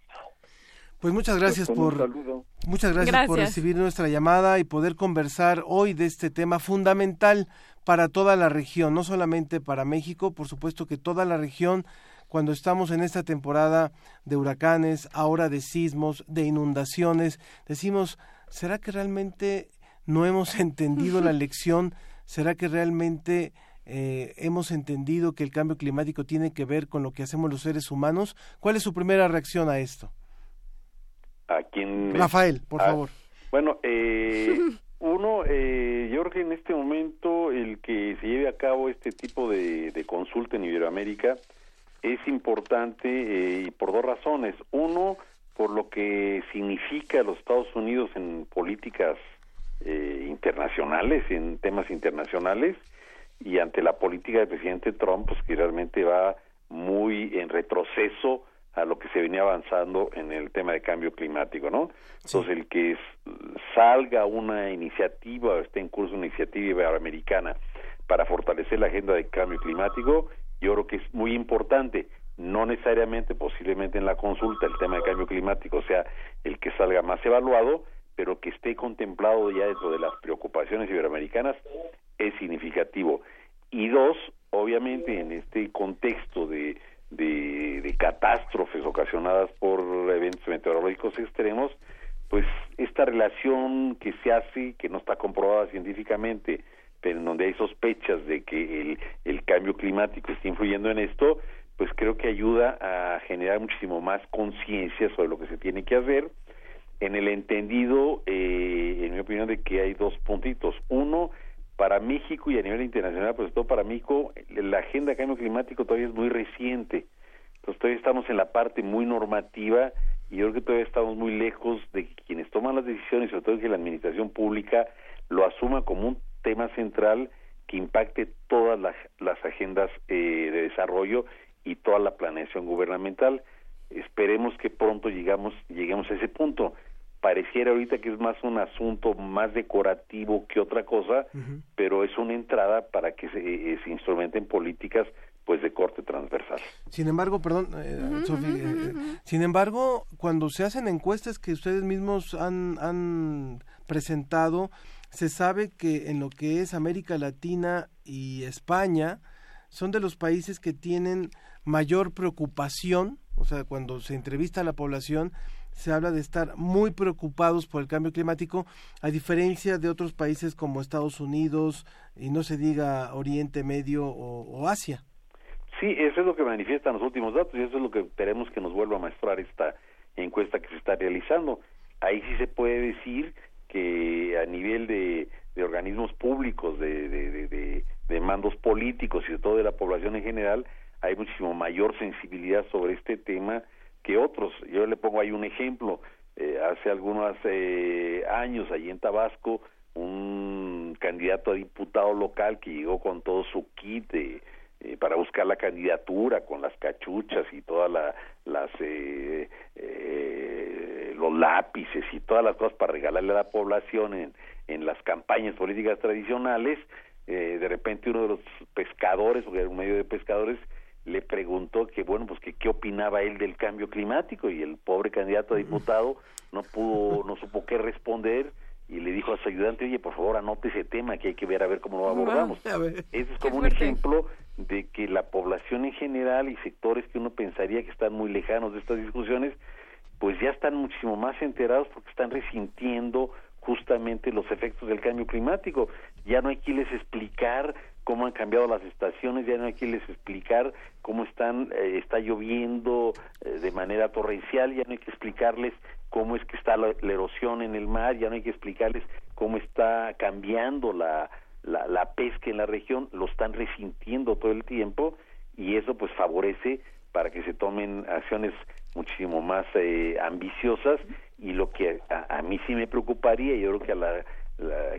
Pues muchas gracias Pues un por muchas gracias, por Gracias. recibir nuestra llamada y poder conversar hoy de este tema fundamental para toda la región, no solamente para México, por supuesto que toda la región cuando estamos en esta temporada de huracanes, ahora de sismos, de inundaciones, decimos, ¿será que realmente no hemos (laughs) entendido la lección? ¿Será que realmente eh, hemos entendido que el cambio climático tiene que ver con lo que hacemos los seres humanos? ¿Cuál es su primera reacción a esto? ¿A quién? Rafael, por Ah, favor. Bueno, eh, (laughs) uno, eh, yo creo que en este momento el que se lleve a cabo este tipo de, de consulta en Iberoamérica es importante eh, por dos razones. Uno, por lo que significa los Estados Unidos en políticas eh, internacionales, en temas internacionales, y ante la política del presidente Trump, pues que realmente va muy en retroceso a lo que se venía avanzando en el tema de cambio climático, ¿no? Entonces, el que salga una iniciativa, o esté en curso una iniciativa iberoamericana para fortalecer la agenda de cambio climático, yo creo que es muy importante. No necesariamente, posiblemente en la consulta, el tema de cambio climático sea el que salga más evaluado, pero que esté contemplado ya dentro de las preocupaciones iberoamericanas es significativo. Y dos, obviamente en este contexto de, de, catástrofes ocasionadas por eventos meteorológicos extremos, pues esta relación que se hace, que no está comprobada científicamente, pero en donde hay sospechas de que el, el cambio climático está influyendo en esto, pues creo que ayuda a generar muchísimo más conciencia sobre lo que se tiene que hacer, en el entendido, eh, en mi opinión, de que hay dos puntitos. Uno, para México y a nivel internacional, pues todo para México, la agenda de cambio climático todavía es muy reciente. Entonces todavía estamos en la parte muy normativa y yo creo que todavía estamos muy lejos de que quienes toman las decisiones, sobre todo que la administración pública lo asuma como un tema central que impacte todas las, las agendas eh, de desarrollo y toda la planeación gubernamental. Esperemos que pronto llegamos, lleguemos a ese punto. Pareciera ahorita que es más un asunto más decorativo que otra cosa, pero es una entrada para que se, eh, se instrumenten políticas pues de corte transversal. Sin embargo, perdón, eh, Sofi, eh, eh, sin embargo, cuando se hacen encuestas que ustedes mismos han, han presentado, se sabe que en lo que es América Latina y España son de los países que tienen mayor preocupación, o sea, cuando se entrevista a la población, se habla de estar muy preocupados por el cambio climático, a diferencia de otros países como Estados Unidos y no se diga Oriente Medio o, Asia. Sí, eso es lo que manifiestan los últimos datos y eso es lo que esperemos que nos vuelva a mostrar esta encuesta que se está realizando. Ahí sí se puede decir que a nivel de, de organismos públicos, de, de, de mandos políticos y de toda la población en general, hay muchísimo mayor sensibilidad sobre este tema que otros. Yo le pongo ahí un ejemplo. Eh, hace algunos eh, años, allí en Tabasco, un candidato a diputado local que llegó con todo su kit de, eh, para buscar la candidatura, con las cachuchas y todas la, las eh, los lápices y todas las cosas para regalarle a la población en, en las campañas políticas tradicionales. De repente uno de los pescadores, porque era un medio de pescadores, le preguntó que bueno pues que qué opinaba él del cambio climático y el pobre candidato a diputado no pudo no supo qué responder y le dijo a su ayudante oye por favor anote ese tema que hay que ver a ver cómo lo abordamos A ver. ese es como un ejemplo de que la población en general y sectores que uno pensaría que están muy lejanos de estas discusiones pues ya están muchísimo más enterados porque están resintiendo justamente los efectos del cambio climático. Ya no hay que les explicar cómo han cambiado las estaciones, ya no hay que les explicar cómo están eh, está lloviendo eh, de manera torrencial, ya no hay que explicarles cómo es que está la, la, erosión en el mar, ya no hay que explicarles cómo está cambiando la, la, la pesca en la región, lo están resintiendo todo el tiempo y eso pues favorece para que se tomen acciones muchísimo más eh, ambiciosas y lo que a, a, mí sí me preocuparía, yo creo que a la,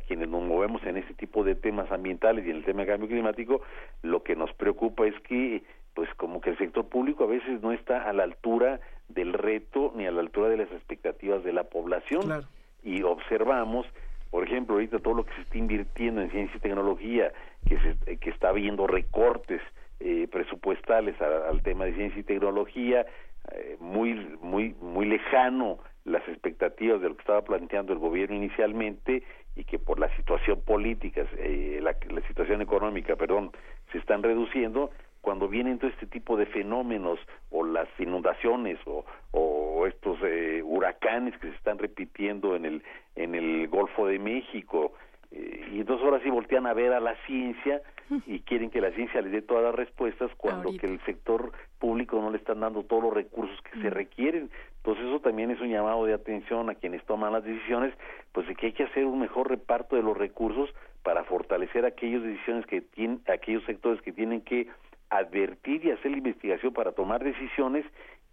quienes nos movemos en este tipo de temas ambientales y en el tema de cambio climático, lo que nos preocupa es que pues como que el sector público a veces no está a la altura del reto ni a la altura de las expectativas de la población. Y observamos por ejemplo ahorita todo lo que se está invirtiendo en ciencia y tecnología que se, que está habiendo recortes eh, presupuestales al tema de ciencia y tecnología eh, muy muy muy lejano las expectativas de lo que estaba planteando el gobierno inicialmente y que por la situación política, eh, la, situación económica, perdón, se están reduciendo, cuando vienen todo este tipo de fenómenos o las inundaciones o, o estos eh, huracanes que se están repitiendo en el en el Golfo de México eh, y entonces ahora sí voltean a ver a la ciencia (laughs) y quieren que la ciencia les dé todas las respuestas cuando que el sector público no le están dando todos los recursos que se requieren. Entonces eso también es un llamado de atención a quienes toman las decisiones, pues de que hay que hacer un mejor reparto de los recursos para fortalecer aquellas decisiones que tienen, aquellos sectores que tienen que advertir y hacer la investigación para tomar decisiones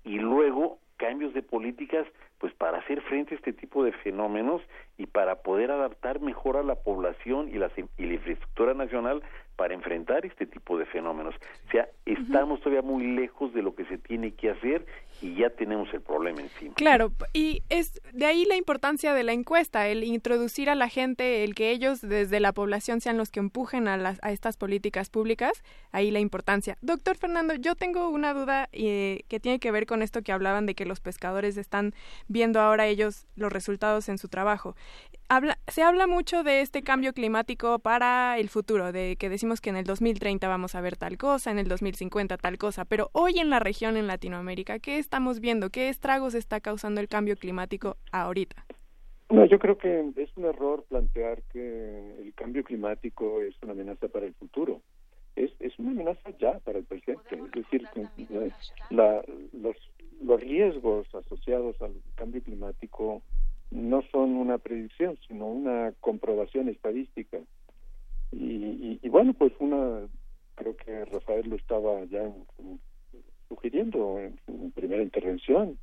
y luego cambios de políticas pues para hacer frente a este tipo de fenómenos y para poder adaptar mejor a la población y la, y la infraestructura nacional para enfrentar este tipo de fenómenos. O sea, estamos todavía muy lejos de lo que se tiene que hacer y ya tenemos el problema encima. Claro, y es de ahí la importancia de la encuesta, el introducir a la gente, el que ellos desde la población sean los que empujen a, las, a estas políticas públicas, ahí la importancia. Doctor Fernando, yo tengo una duda eh, que tiene que ver con esto que hablaban de que los pescadores están viendo ahora ellos los resultados en su trabajo. Habla, se habla mucho de este cambio climático para el futuro, de que decimos que en el 2030 vamos a ver tal cosa, en el 2050 tal cosa, pero hoy en la región, en Latinoamérica, ¿qué estamos viendo? ¿Qué estragos está causando el cambio climático ahorita? No, yo creo que es un error plantear que el cambio climático es una amenaza para el futuro. Es, es una amenaza ya para el presente. Es decir, la, los, los riesgos asociados al cambio climático no son una predicción, sino una comprobación estadística. Y, y, bueno, pues una, creo que Rafael lo estaba ya sugiriendo en su primera intervención,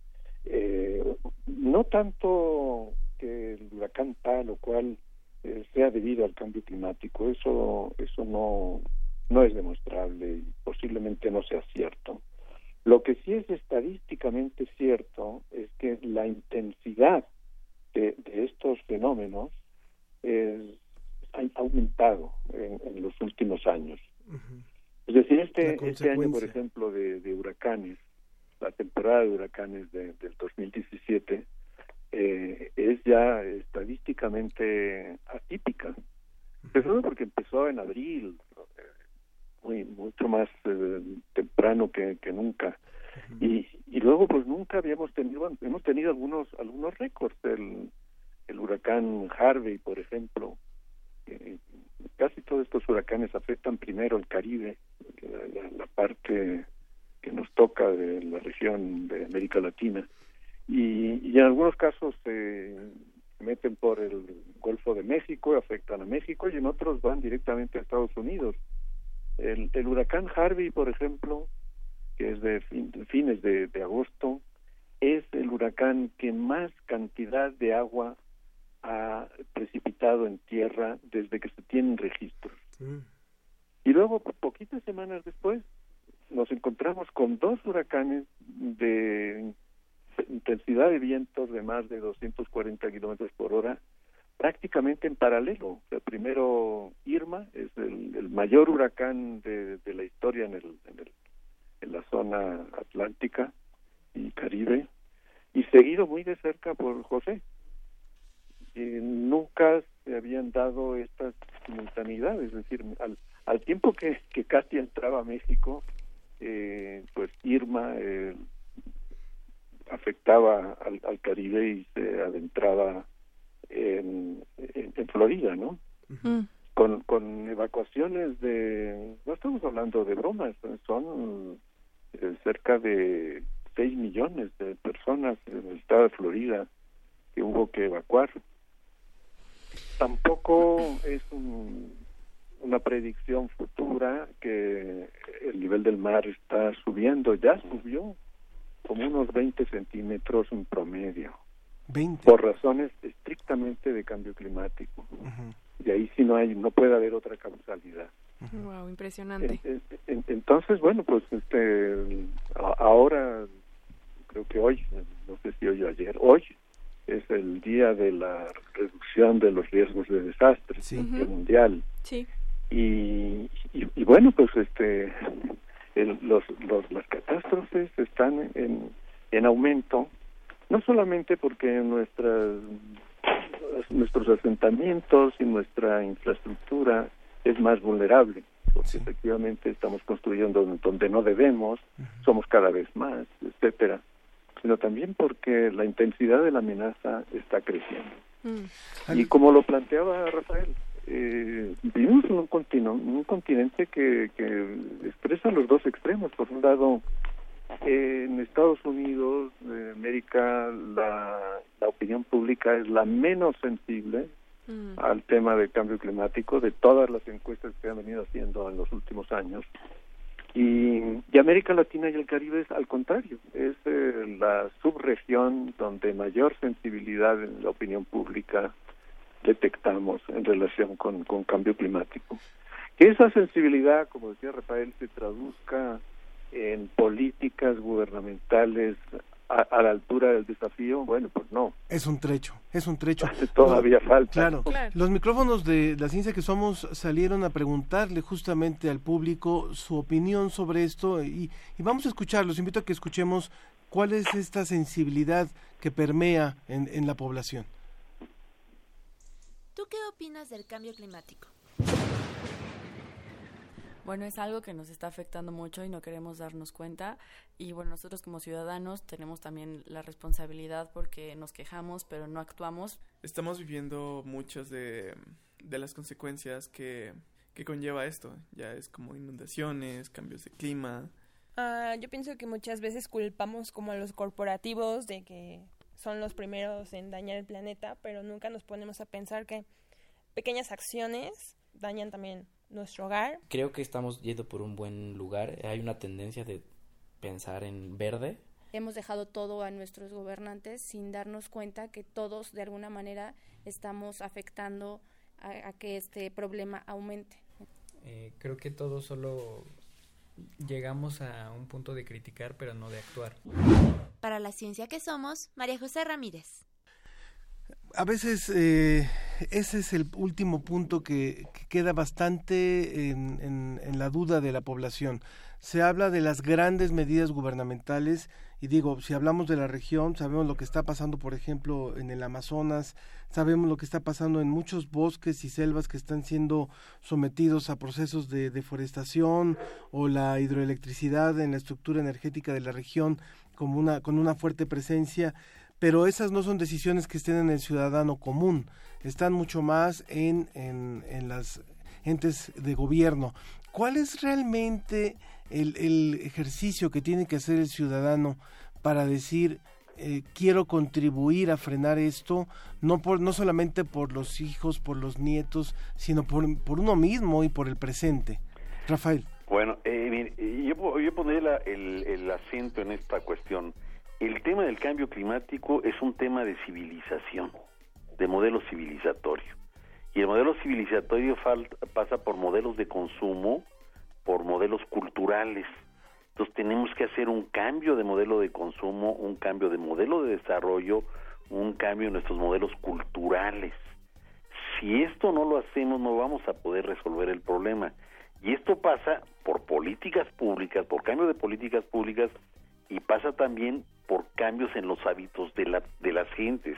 eh, no tanto que el huracán tal o cual eh, sea debido al cambio climático, eso, eso no, no es demostrable y posiblemente no sea cierto. Lo que sí es estadísticamente cierto es que la intensidad de, estos fenómenos ha aumentado en, los últimos años. Es decir, este, este año, por ejemplo, de, huracanes, la temporada de huracanes del 2017 eh, es ya estadísticamente atípica. Empezó porque empezó en abril, muy mucho más eh, temprano que, que nunca. Y, y luego pues nunca habíamos tenido hemos tenido algunos algunos récords el, el huracán Harvey por ejemplo casi todos estos huracanes afectan primero el Caribe la, la, parte que nos toca de la región de América Latina. Y, y en algunos casos se meten por el Golfo de México afectan a México y en otros van directamente a Estados Unidos el, el huracán Harvey por ejemplo que es de fines de, agosto, es el huracán que más cantidad de agua ha precipitado en tierra desde que se tienen registros. Y luego, poquitas semanas después, nos encontramos con dos huracanes de intensidad de vientos de más de 240 kilómetros por hora, prácticamente en paralelo. El primero, Irma, es el, mayor huracán de, la historia en el, en el en la zona atlántica y Caribe, y seguido muy de cerca por José. nunca se habían dado estas simultaneidades, es decir, al, al tiempo que, que entraba a México, eh, pues Irma eh, afectaba al, Caribe y se adentraba en, en, Florida, ¿no? Con, con evacuaciones de, no estamos hablando de bromas, son eh, cerca de 6 millones de personas en el estado de Florida que hubo que evacuar. Tampoco es una predicción futura que el nivel del mar está subiendo, ya subió como unos 20 centímetros en promedio. 20. por razones estrictamente de cambio climático. Y ahí sí no hay, no puede haber otra causalidad. Wow, impresionante. En- en- entonces, bueno, pues este, ahora, creo que hoy, no sé si hoy o ayer, hoy es el día de la reducción de los riesgos de desastre a nivel Ujú. mundial. Sí. Y, y, y bueno, pues este, el- los, los, las catástrofes están en, en aumento, no solamente porque nuestras, nuestros asentamientos y nuestra infraestructura es más vulnerable, porque efectivamente estamos construyendo donde no debemos, somos cada vez más, etcétera, sino también porque la intensidad de la amenaza está creciendo. Y como lo planteaba Rafael, eh, vivimos en un, contino- un continente que, que expresa los dos extremos. Por un lado, en Estados Unidos, de América, la, la opinión pública es la menos sensible al tema del cambio climático de todas las encuestas que han venido haciendo en los últimos años. Y, y América Latina y el Caribe es al contrario, es eh, la subregión donde mayor sensibilidad en la opinión pública detectamos en relación con, con cambio climático. Que esa sensibilidad, como decía Rafael, se traduzca en políticas gubernamentales a, a la altura del desafío, bueno, pues no. Es un trecho, es un trecho. (laughs) Todavía falta. Claro. Los micrófonos de la ciencia que somos salieron a preguntarle justamente al público su opinión sobre esto y, y vamos a escuchar, los invito a que escuchemos cuál es esta sensibilidad que permea en, en la población. ¿Tú qué opinas del cambio climático? Bueno, es algo que nos está afectando mucho y no queremos darnos cuenta. Y bueno, nosotros como ciudadanos tenemos también la responsabilidad porque nos quejamos, pero no actuamos. Estamos viviendo muchas de, de las consecuencias que, que conlleva esto. Ya es como inundaciones, cambios de clima. Ah, yo pienso que muchas veces culpamos como a los corporativos de que son los primeros en dañar el planeta, pero nunca nos ponemos a pensar que pequeñas acciones dañan también nuestro hogar. Creo que estamos yendo por un buen lugar. Hay una tendencia de pensar en verde. Hemos dejado todo a nuestros gobernantes sin darnos cuenta que todos de alguna manera estamos afectando a, a que este problema aumente. Eh, creo que todos solo llegamos a un punto de criticar, pero no de actuar. Para la ciencia que somos, María José Ramírez. A veces eh, ese es el último punto que, que queda bastante en, en, en, la duda de la población. Se habla de las grandes medidas gubernamentales y digo, si hablamos de la región, sabemos lo que está pasando, por ejemplo, en el Amazonas, sabemos lo que está pasando en muchos bosques y selvas que están siendo sometidos a procesos de deforestación o la hidroelectricidad en la estructura energética de la región como una, con una fuerte presencia pero esas no son decisiones que estén en el ciudadano común, están mucho más en, en, las entes de gobierno. ¿Cuál es realmente el, el, ejercicio que tiene que hacer el ciudadano para decir eh, quiero contribuir a frenar esto, no, por, no solamente por los hijos, por los nietos, sino por, por uno mismo y por el presente? Rafael. Bueno, eh, yo, yo pondría el, el acento en esta cuestión el tema del cambio climático es un tema de civilización, de modelo civilizatorio. Y el modelo civilizatorio falta, pasa por modelos de consumo, por modelos culturales. Entonces tenemos que hacer un cambio de modelo de consumo, un cambio de modelo de desarrollo, un cambio en nuestros modelos culturales. Si esto no lo hacemos, no vamos a poder resolver el problema. Y esto pasa por políticas públicas, por cambio de políticas públicas, y pasa también por cambios en los hábitos de, la, de las gentes.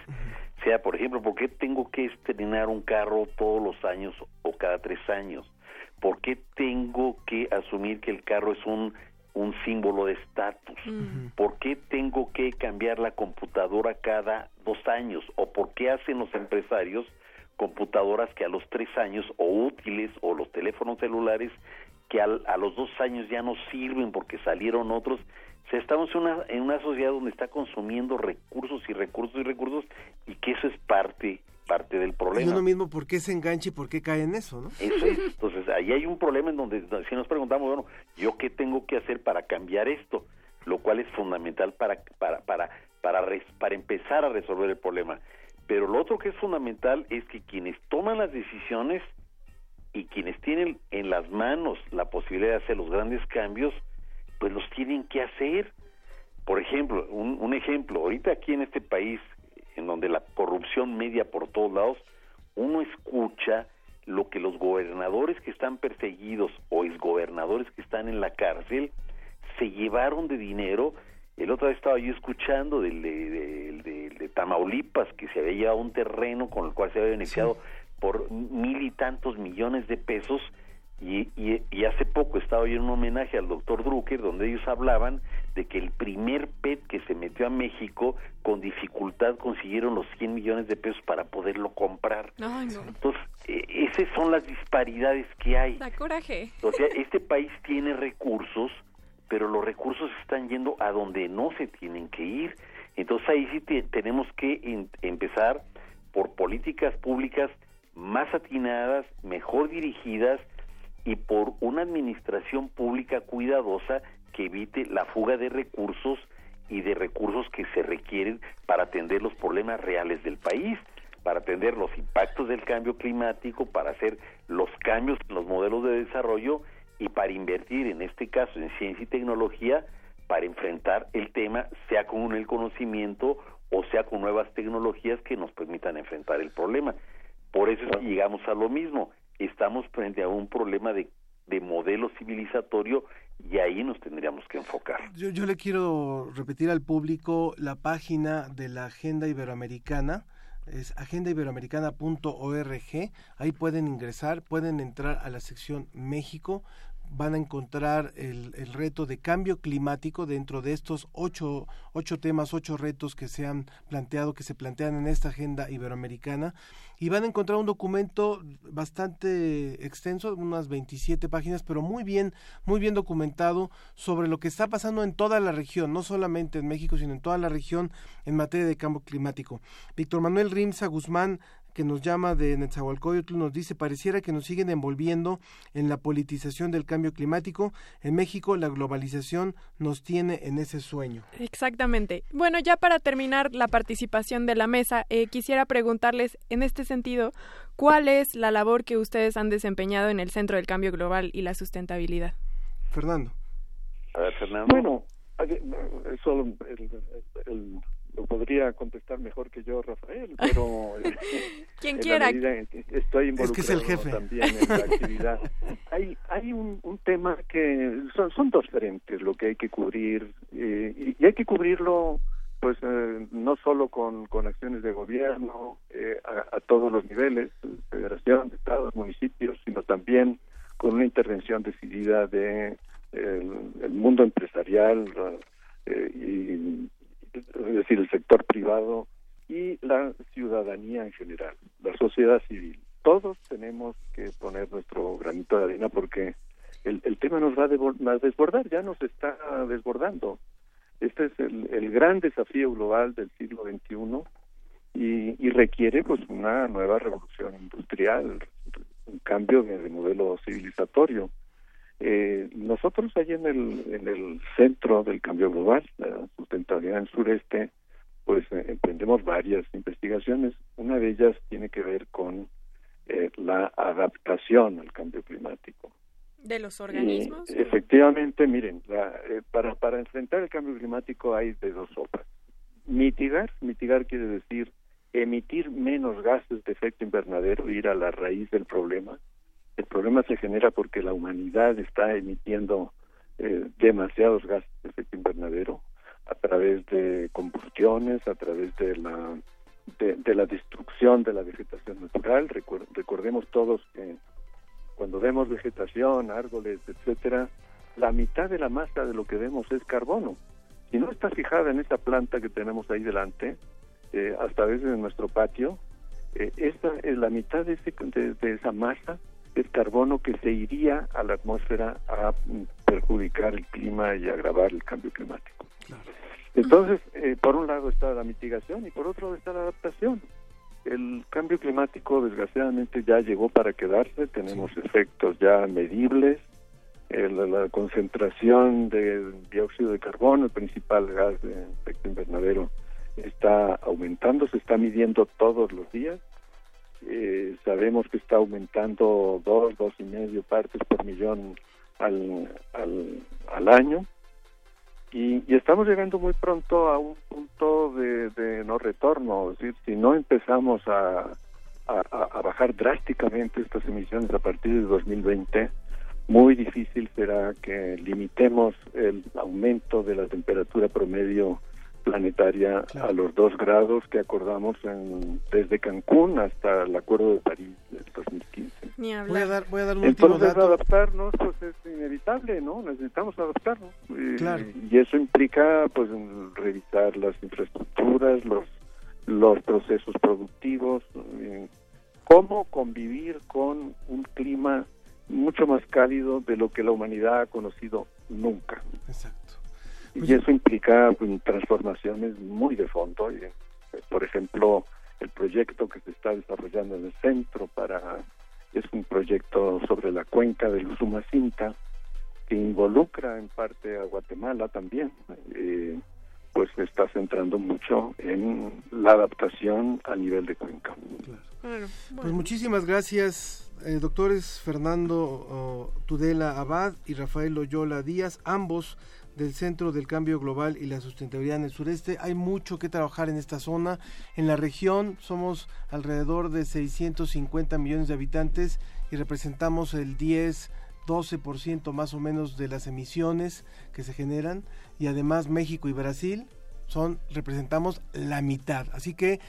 O sea, por ejemplo, ¿por qué tengo que estrenar un carro todos los años o cada tres años? ¿Por qué tengo que asumir que el carro es un, un símbolo de estatus? ¿Por qué tengo que cambiar la computadora cada dos años? ¿O por qué hacen los empresarios computadoras que a los tres años o útiles o los teléfonos celulares que al, a los dos años ya no sirven porque salieron otros o sea, estamos en una, en una sociedad donde está consumiendo recursos y recursos y recursos y que eso es parte parte del problema. Y uno mismo, ¿por qué se engancha y por qué cae en eso, no? Eso es. Entonces, ahí hay un problema en donde, si nos preguntamos, bueno, ¿yo qué tengo que hacer para cambiar esto? lo cual es fundamental para, para, para, para, para empezar a resolver el problema. Pero lo otro que es fundamental es que quienes toman las decisiones y quienes tienen en las manos la posibilidad de hacer los grandes cambios, pues los tienen que hacer. Por ejemplo, un, un ejemplo, ahorita aquí en este país, en donde la corrupción media por todos lados, uno escucha lo que los gobernadores que están perseguidos o exgobernadores que están en la cárcel se llevaron de dinero. El otro día estaba yo escuchando del de, de, Tamaulipas que se había llevado un terreno con el cual se había beneficiado por mil y tantos millones de pesos y, y, hace poco estaba yo en un homenaje al doctor Drucker donde ellos hablaban de que el primer PET que se metió a México con dificultad consiguieron los 100 millones de pesos para poderlo comprar. Entonces, e, esas son las disparidades que hay. Da coraje. O sea, este país tiene recursos, pero los recursos están yendo a donde no se tienen que ir. Entonces ahí sí tenemos que empezar por políticas públicas más atinadas, mejor dirigidas, y por una administración pública cuidadosa que evite la fuga de recursos y de recursos que se requieren para atender los problemas reales del país, para atender los impactos del cambio climático, para hacer los cambios en los modelos de desarrollo y para invertir, en este caso, en ciencia y tecnología, para enfrentar el tema, sea con el conocimiento o sea con nuevas tecnologías que nos permitan enfrentar el problema. Por eso llegamos a lo mismo estamos frente a un problema de, de modelo civilizatorio y ahí nos tendríamos que enfocar. Yo, yo le quiero repetir al público la página de la Agenda Iberoamericana, es agendaiberoamericana.org, ahí pueden ingresar, pueden entrar a la sección México, van a encontrar el, el, reto de cambio climático dentro de estos ocho, ocho temas, ocho retos que se han planteado, que se plantean en esta agenda iberoamericana y van a encontrar un documento bastante extenso, unas 27 páginas, pero muy bien, muy bien documentado sobre lo que está pasando en toda la región, no solamente en México, sino en toda la región en materia de cambio climático. Víctor Manuel Rimsa Guzmán que nos llama de Netzahualcoyotl nos dice pareciera que nos siguen envolviendo en la politización del cambio climático. En México la globalización nos tiene en ese sueño. Exactamente. Bueno, ya para terminar la participación de la mesa, eh, quisiera preguntarles en este sentido, ¿cuál es la labor que ustedes han desempeñado en el Centro del Cambio Global y la Sustentabilidad? Fernando. A ver, Fernando. Bueno, solo el lo podría contestar mejor que yo Rafael, pero (laughs) quien quiera estoy involucrado es el también en la actividad. (laughs) Hay hay un, un tema que son, son dos frentes lo que hay que cubrir eh, y, hay que cubrirlo pues eh, no solo con, con acciones de gobierno eh, a, todos los niveles, federación, estados, municipios, sino también con una intervención decidida de el, mundo empresarial y es decir, el sector privado y la ciudadanía en general, la sociedad civil. Todos tenemos que poner nuestro granito de arena porque el, el tema nos va a, desbordar, ya nos está desbordando. Este es el, el gran desafío global del siglo XXI y, y, requiere pues una nueva revolución industrial, un cambio de modelo civilizatorio. Eh, nosotros allí en el, en el centro del cambio global, la sustentabilidad en sureste, pues eh, emprendemos varias investigaciones. Una de ellas tiene que ver con eh, la adaptación al cambio climático. ¿De los organismos? efectivamente, miren, eh, para, para enfrentar el cambio climático hay de dos sopas. Mitigar, mitigar quiere decir emitir menos gases de efecto invernadero, ir a la raíz del problema, el problema se genera porque la humanidad está emitiendo eh, demasiados gases de efecto invernadero a través de combustiones, a través de la de, la destrucción de la vegetación natural. recordemos todos que cuando vemos vegetación, árboles, etcétera, la mitad de la masa de lo que vemos es carbono. Si no está fijada en esa planta que tenemos ahí delante, eh, hasta a veces en nuestro patio, eh, esta, es la mitad de, ese, de esa masa el carbono que se iría a la atmósfera a perjudicar el clima y agravar el cambio climático. Entonces, eh, por un lado está la mitigación y por otro está la adaptación. El cambio climático desgraciadamente ya llegó para quedarse, tenemos efectos ya medibles la concentración de dióxido de carbono, el principal gas de efecto invernadero, está aumentando, se está midiendo todos los días. Eh, sabemos que está aumentando dos, dos y medio partes por millón al, al, año. Y, estamos llegando muy pronto a un punto de, no retorno. Es decir, si no empezamos a, a, bajar drásticamente estas emisiones a partir de 2020, muy difícil será que limitemos el aumento de la temperatura promedio planetaria a los dos grados que acordamos en, desde Cancún hasta el Acuerdo de París del 2015. Voy a dar, voy a dar un Entonces adaptarnos pues es inevitable, ¿no? Necesitamos adaptarnos. Y, eso implica pues revisar las infraestructuras, los los procesos productivos, cómo convivir con un clima mucho más cálido de lo que la humanidad ha conocido nunca. Exacto. Y pues eso implica pues, transformaciones muy de fondo. Y, por ejemplo, el proyecto que se está desarrollando en el centro para es un proyecto sobre la cuenca del Usumacinta que involucra en parte a Guatemala también. Eh, pues se está centrando mucho en la adaptación a nivel de cuenca. Pues muchísimas gracias, eh, doctores Fernando oh, Tudela Abad y Rafael Loyola Díaz, ambos del Centro del Cambio Global y la Sustentabilidad en el Sureste. Hay mucho que trabajar en esta zona. En la región somos alrededor de 650 millones de habitantes y representamos el 10 12% más o menos de las emisiones que se generan y además México y Brasil son representamos la mitad. Así que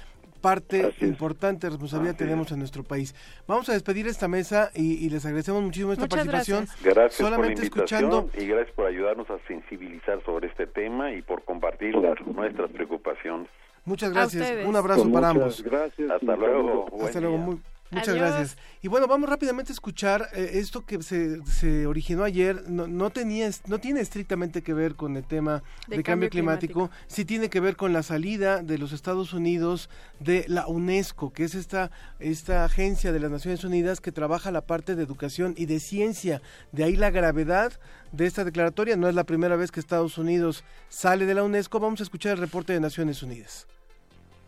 parte importante responsabilidad tenemos en nuestro país. Vamos a despedir esta mesa y, les agradecemos muchísimo esta participación. Gracias, Solamente por la escuchando y gracias por ayudarnos a sensibilizar sobre este tema y por compartir nuestras preocupaciones. Muchas gracias. Un abrazo para ambos. Gracias. Hasta luego. Hasta luego. Muchas gracias. Y bueno, vamos rápidamente a escuchar eh, esto que se, se originó ayer. No, no, tenía, no tiene estrictamente que ver con el tema de, cambio, climático. sí tiene que ver con la salida de los Estados Unidos de la UNESCO, que es esta, esta agencia de las Naciones Unidas que trabaja la parte de educación y de ciencia. De ahí la gravedad de esta declaratoria. No es la primera vez que Estados Unidos sale de la UNESCO. Vamos a escuchar el reporte de Naciones Unidas.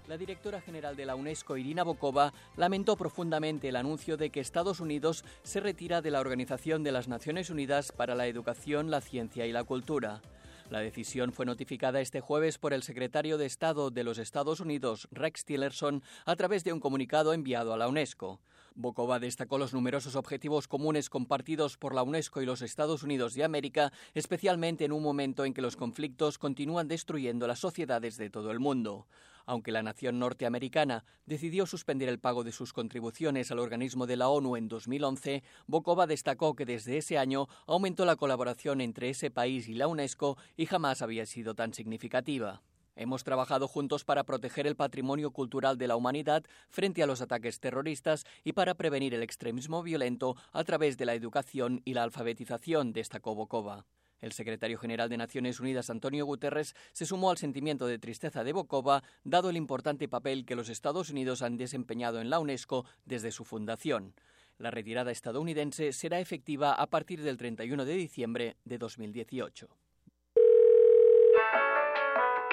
La directora general de la UNESCO, Irina Bokova, lamentó profundamente el anuncio de que Estados Unidos se retira de la Organización de las Naciones Unidas para la Educación, la Ciencia y la Cultura. La decisión fue notificada este jueves por el secretario de Estado de los Estados Unidos, Rex Tillerson, a través de un comunicado enviado a la UNESCO. Bokova destacó los numerosos objetivos comunes compartidos por la UNESCO y los Estados Unidos de América, especialmente en un momento en que los conflictos continúan destruyendo las sociedades de todo el mundo. Aunque la nación norteamericana decidió suspender el pago de sus contribuciones al organismo de la ONU en 2011, Bokova destacó que desde ese año aumentó la colaboración entre ese país y la UNESCO y jamás había sido tan significativa. Hemos trabajado juntos para proteger el patrimonio cultural de la humanidad frente a los ataques terroristas y para prevenir el extremismo violento a través de la educación y la alfabetización, destacó Bokova. El secretario general de Naciones Unidas, Antonio Guterres, se sumó al sentimiento de tristeza de Bokova, dado el importante papel que los Estados Unidos han desempeñado en la UNESCO desde su fundación. La retirada estadounidense será efectiva a partir del 31 de diciembre de 2018.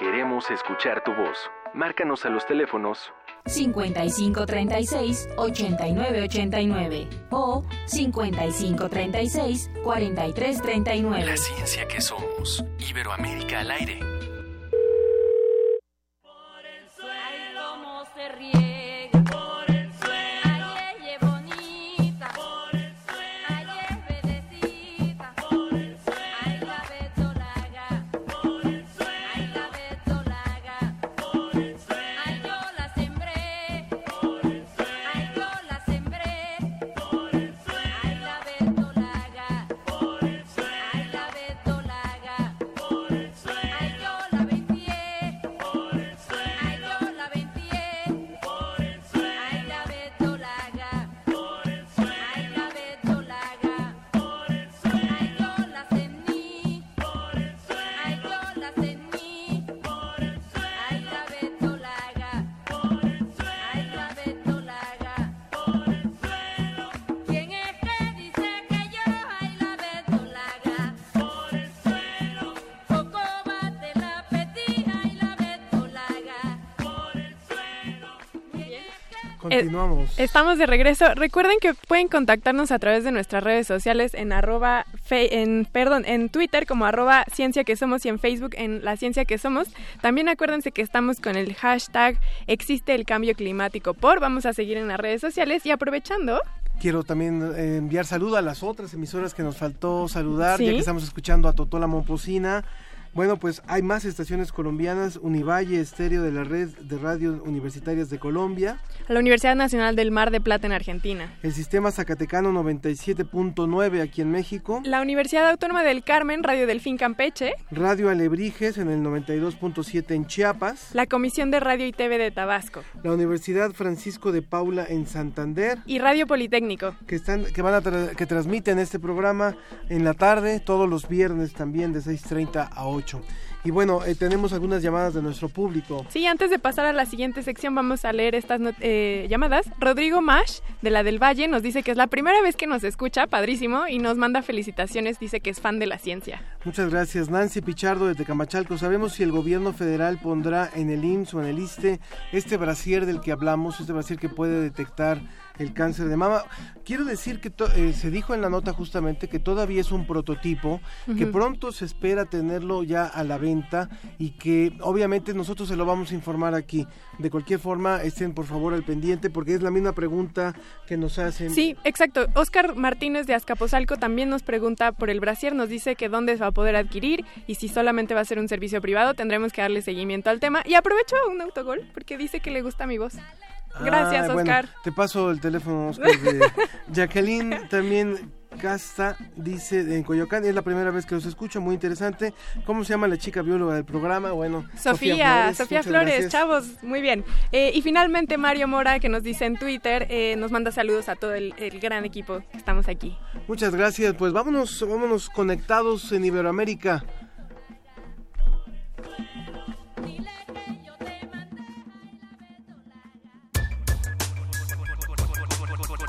Queremos escuchar tu voz. Márcanos a los teléfonos 5536-8989 o 5536-4339. La ciencia que somos. Iberoamérica al aire. Continuamos. estamos de regreso. Recuerden que pueden contactarnos a través de nuestras redes sociales en arroba, en, perdón, en Twitter como arroba ciencia que somos y en Facebook en la ciencia que somos. También acuérdense que estamos con el hashtag existe el cambio climático por. Vamos a seguir en las redes sociales y aprovechando Quiero también eh, enviar saludo a las otras emisoras que nos faltó saludar, ya que estamos escuchando a Totola Momposina, bueno, pues hay más estaciones colombianas, Univalle Estéreo de la Red de Radios Universitarias de Colombia. La Universidad Nacional del Mar de Plata en Argentina. El Sistema Zacatecano 97.9 aquí en México. La Universidad Autónoma del Carmen, Radio Delfín Campeche. Radio Alebrijes en el 92.7 en Chiapas. La Comisión de Radio y TV de Tabasco. La Universidad Francisco de Paula en Santander. Y Radio Politécnico. Que, están, que, van a que transmiten este programa en la tarde, todos los viernes también de 6.30 a 8. Y bueno, eh, tenemos algunas llamadas de nuestro público. Sí, antes de pasar a la siguiente sección vamos a leer estas eh, llamadas. Rodrigo Mash, de la del Valle, nos dice que es la primera vez que nos escucha, padrísimo, y nos manda felicitaciones, dice que es fan de la ciencia. Muchas gracias. Nancy Pichardo de Tecamachalco, ¿sabemos si el gobierno federal pondrá en el IMSS o en el ISTE este brasier del que hablamos, este brasier que puede detectar el cáncer de mama. Quiero decir que eh, se dijo en la nota justamente que todavía es un prototipo, que pronto se espera tenerlo ya a la venta y que obviamente nosotros se lo vamos a informar aquí. De cualquier forma, estén por favor al pendiente porque es la misma pregunta que nos hacen. Sí, exacto. Oscar Martínez de Azcapotzalco también nos pregunta por el brasier, nos dice que dónde se va a poder adquirir y si solamente va a ser un servicio privado, tendremos que darle seguimiento al tema. Y aprovecho un autogol porque dice que le gusta mi voz. Gracias, ah, Oscar. te paso el teléfono, Oscar. (laughs) De Jacqueline también Casta dice en Coyoacán, es la primera vez que los escucho, muy interesante. ¿Cómo se llama la chica bióloga del programa? Bueno, Sofía, Sofía Flores, chavos, muy bien. Eh, y finalmente Mario Mora, que nos dice en Twitter, eh, nos manda saludos a todo el, el, gran equipo que estamos aquí. Muchas gracias, pues vámonos, vámonos conectados en Iberoamérica.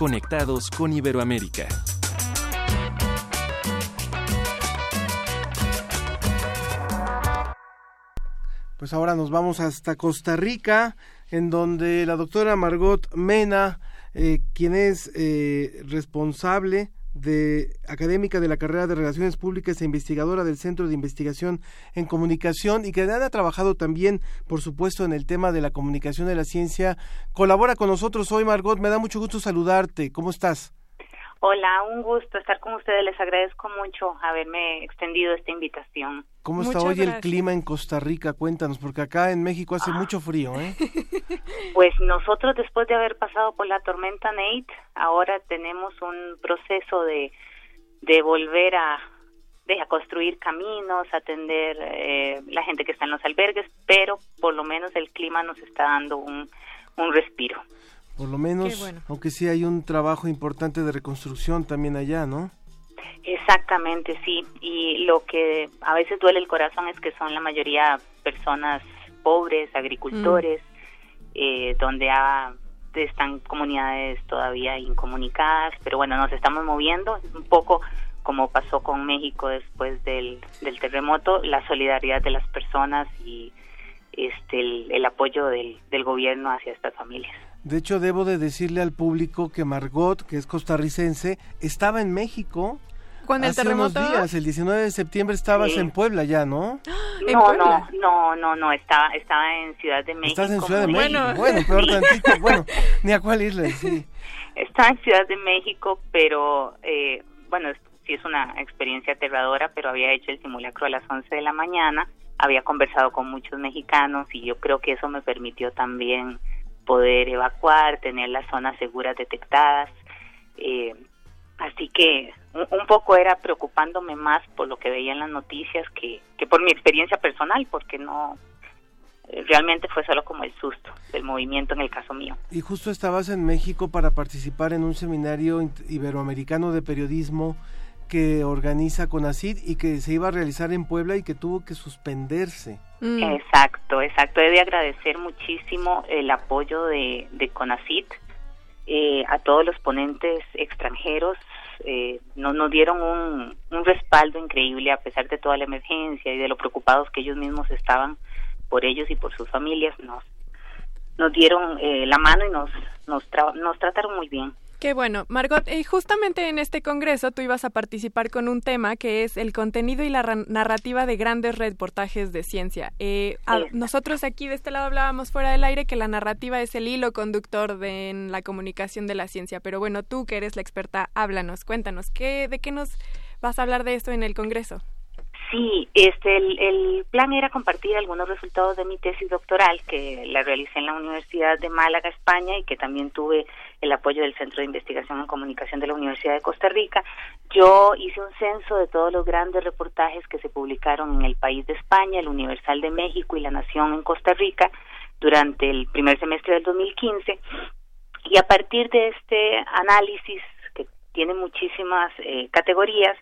Conectados con Iberoamérica. Pues ahora nos vamos hasta Costa Rica, en donde la doctora Margot Mena, eh, quien es eh, responsable de académica de la carrera de Relaciones Públicas e investigadora del Centro de Investigación en Comunicación y que ha trabajado también, por supuesto, en el tema de la comunicación de la ciencia. Colabora con nosotros hoy, Margot. Me da mucho gusto saludarte. ¿Cómo estás? Hola, un gusto estar con ustedes. Les agradezco mucho haberme extendido esta invitación. ¿Cómo está hoy el clima en Costa Rica? Cuéntanos, porque acá en México hace mucho frío, ¿eh? (laughs) Pues nosotros después de haber pasado por la tormenta Nate, ahora tenemos un proceso de, de volver a, de, a construir caminos, atender eh, la gente que está en los albergues, pero por lo menos el clima nos está dando un, un respiro. Por lo menos, aunque sí hay un trabajo importante de reconstrucción también allá, ¿no? Exactamente, sí. Y lo que a veces duele el corazón es que son la mayoría personas pobres, agricultores, mm. eh, donde están comunidades todavía incomunicadas, pero bueno, nos estamos moviendo un poco como pasó con México después del, del terremoto, la solidaridad de las personas y este el, apoyo del, del gobierno hacia estas familias. De hecho, debo de decirle al público que Margot, que es costarricense, estaba en México el hace terremoto. unos días, el 19 de septiembre estabas en Puebla ya, ¿no? (gasps) No, no, no, no, no, estaba, estaba en Ciudad de México. Estás en Ciudad de México, bueno, peor tantito, bueno, (laughs) ni a cuál isla, sí. Estaba en Ciudad de México, pero, eh, bueno, sí es una experiencia aterradora, pero había hecho el simulacro a las 11 de la mañana, había conversado con muchos mexicanos y yo creo que eso me permitió también poder evacuar, tener las zonas seguras detectadas. Eh, así que un, poco era preocupándome más por lo que veía en las noticias que, que por mi experiencia personal, porque no eh, realmente fue solo como el susto del movimiento en el caso mío. Y justo estabas en México para participar en un seminario iberoamericano de periodismo que organiza CONACID y que se iba a realizar en Puebla y que tuvo que suspenderse. Mm. Exacto, exacto. He de agradecer muchísimo el apoyo de, de CONACID eh, a todos los ponentes extranjeros. Eh, nos, dieron un, respaldo increíble a pesar de toda la emergencia y de lo preocupados que ellos mismos estaban por ellos y por sus familias. Nos, nos dieron eh, la mano y nos, nos, nos trataron muy bien. Qué bueno. Margot, y justamente en este congreso tú ibas a participar con un tema que es el contenido y la narrativa de grandes reportajes de ciencia. Eh, nosotros aquí de este lado hablábamos fuera del aire que la narrativa es el hilo conductor de, en la comunicación de la ciencia, pero bueno, tú que eres la experta, háblanos, cuéntanos, ¿qué, ¿de qué nos vas a hablar de esto en el congreso? Sí, este, el, plan era compartir algunos resultados de mi tesis doctoral que la realicé en la Universidad de Málaga, España, y que también tuve el apoyo del Centro de Investigación en Comunicación de la Universidad de Costa Rica. Yo hice un censo de todos los grandes reportajes que se publicaron en el país de España, el Universal de México y la Nación en Costa Rica durante el primer semestre del 2015. Y a partir de este análisis, que tiene muchísimas eh, categorías,